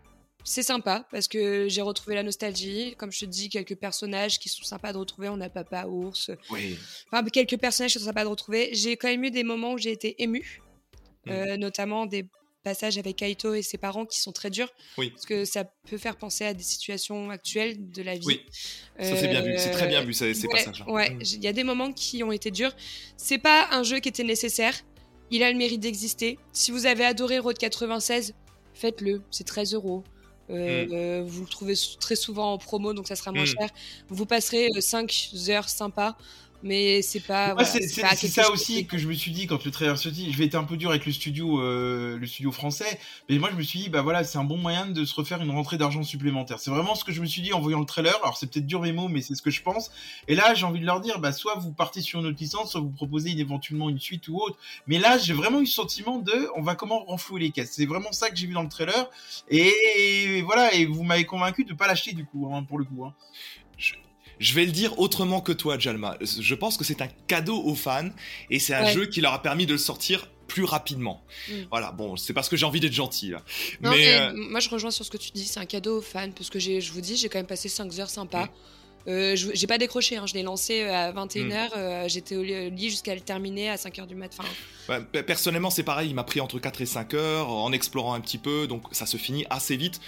C'est sympa parce que j'ai retrouvé la nostalgie. Comme je te dis, quelques personnages qui sont sympas de retrouver. On a Papa Ours. oui. Enfin, quelques personnages qui sont sympas de retrouver. J'ai quand même eu des moments où j'ai été émue. Mm. Euh, notamment des passages avec Kaito et ses parents qui sont très durs. Oui. Parce que ça peut faire penser à des situations actuelles de la vie. Oui, ça c'est bien vu, c'est très bien vu ces, ces ouais, passages. Ouais, Mm. il y a des moments qui ont été durs. C'est pas un jeu qui était nécessaire. Il a le mérite d'exister. Si vous avez adoré Road 96, faites-le. C'est 13 euros. Euh, euh, vous le trouvez très souvent en promo, donc ça sera moins Mm. cher. Vous passerez 5 heures sympas, mais c'est pas. Voilà, c'est ça aussi que je me suis dit quand le trailer sorti. Je vais être un peu dur avec le studio, euh, le studio français, mais moi je me suis dit bah voilà c'est un bon moyen de se refaire une rentrée d'argent supplémentaire. C'est vraiment ce que je me suis dit en voyant le trailer. Alors c'est peut-être dur mes mots, mais c'est ce que je pense. Et là j'ai envie de leur dire bah soit vous partez sur une autre licence, soit vous proposez une- éventuellement une suite ou autre. Mais là j'ai vraiment eu le sentiment de on va comment renflouer les caisses. C'est vraiment ça que j'ai vu dans le trailer. Et, voilà et vous m'avez convaincu de pas l'acheter du coup hein, pour le coup. hein. Je vais le dire autrement que toi, Jalma. Je pense que c'est un cadeau aux fans et c'est un Ouais. jeu qui leur a permis de le sortir plus rapidement. Mm. Voilà, bon, c'est parce que j'ai envie d'être gentil. là. Non, mais mais euh, moi je rejoins sur ce que tu dis, c'est un cadeau aux fans parce que je vous dis, j'ai quand même passé 5 heures sympas. Mm. Euh, je- j'ai pas décroché, hein, je l'ai lancé euh, à 21h, euh, j'étais au lit jusqu'à le terminer à 5h du mat. Enfin, ouais, pe- personnellement, c'est pareil, il m'a pris entre 4 et 5 heures en explorant un petit peu, donc ça se finit assez vite.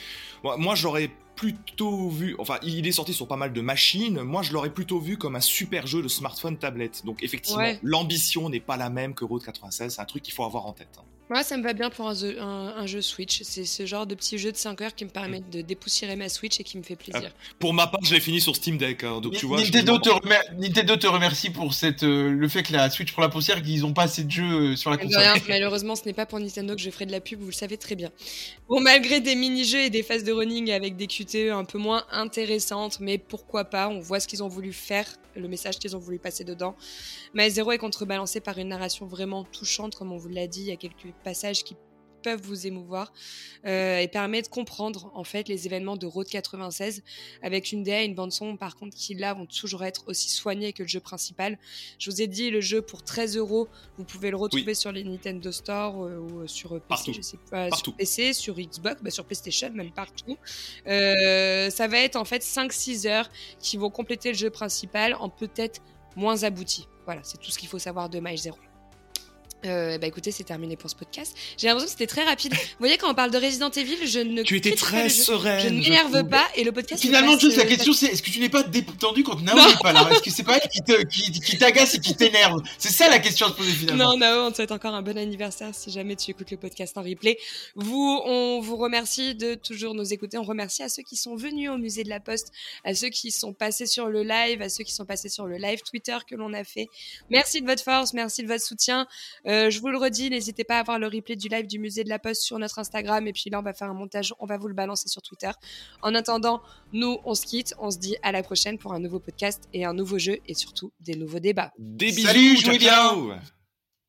Moi j'aurais plutôt vu, enfin, il est sorti sur pas mal de machines, moi je l'aurais plutôt vu comme un super jeu de smartphone tablette. Donc effectivement, Ouais. l'ambition n'est pas la même que Road 96, c'est un truc qu'il faut avoir en tête. hein. Moi, ça me va bien pour un, jeu- un- un jeu Switch. C'est ce genre de petit jeu de 5 heures qui me permettent de dépoussiérer ma Switch et qui me fait plaisir. Pour ma part, je l'ai fini sur Steam Deck. hein, donc tu vois. Nintendo, te remer- Nintendo te remercie pour cette, euh, le fait que la Switch prend la poussière, qu'ils n'ont pas assez de jeux euh, sur la console. rien, malheureusement, ce n'est pas pour Nintendo que je ferai de la pub, vous le savez très bien. Bon, malgré des mini-jeux et des phases de running avec des QTE un peu moins intéressantes, mais pourquoi pas, on voit ce qu'ils ont voulu faire, le message qu'ils ont voulu passer dedans. My Zero est contrebalancé par une narration vraiment touchante, comme on vous l'a dit, il y a quelques passages qui peuvent vous émouvoir euh, et permet de comprendre en fait les événements de Road 96 avec une DA et une bande son par contre qui là vont toujours être aussi soignés que le jeu principal. Je vous ai dit le jeu pour 13 euros, vous pouvez le retrouver sur les Nintendo Store euh, ou sur euh, PC, Partout. je sais pas, Partout. sur PC, sur Xbox, bah, sur PlayStation, même partout. Euh, ça va être en fait 5-6 heures qui vont compléter le jeu principal en peut-être moins abouti. Voilà, c'est tout ce qu'il faut savoir de My Zero. Euh, bah écoutez, c'est terminé pour ce podcast. J'ai l'impression que c'était très rapide. Vous voyez, quand on parle de Resident Evil, je ne Tu étais très sereine. Je ne m'énerve pas et le podcast. Finalement, juste la question, c'est est-ce que tu n'es pas détendu quand Nao n'est pas là? Est-ce que c'est pas elle qui te- qui, qui t'agace et qui t'énerve? C'est ça la question à se poser finalement. Non, Nao, on te souhaite encore un bon anniversaire si jamais tu écoutes le podcast en replay. Vous, on vous remercie de toujours nous écouter. On remercie à ceux qui sont venus au musée de la Poste, à ceux qui sont passés sur le live, à ceux qui sont passés sur le live Twitter que l'on a fait. Merci de votre force, merci de votre soutien. Euh, je vous le redis, n'hésitez pas à voir le replay du live du musée de la Poste sur notre Instagram. Et puis là, on va faire un montage, on va vous le balancer sur Twitter. En attendant, nous, on se quitte. On se dit à la prochaine pour un nouveau podcast et un nouveau jeu et surtout des nouveaux débats. Des bisous. Salut, jouez bien.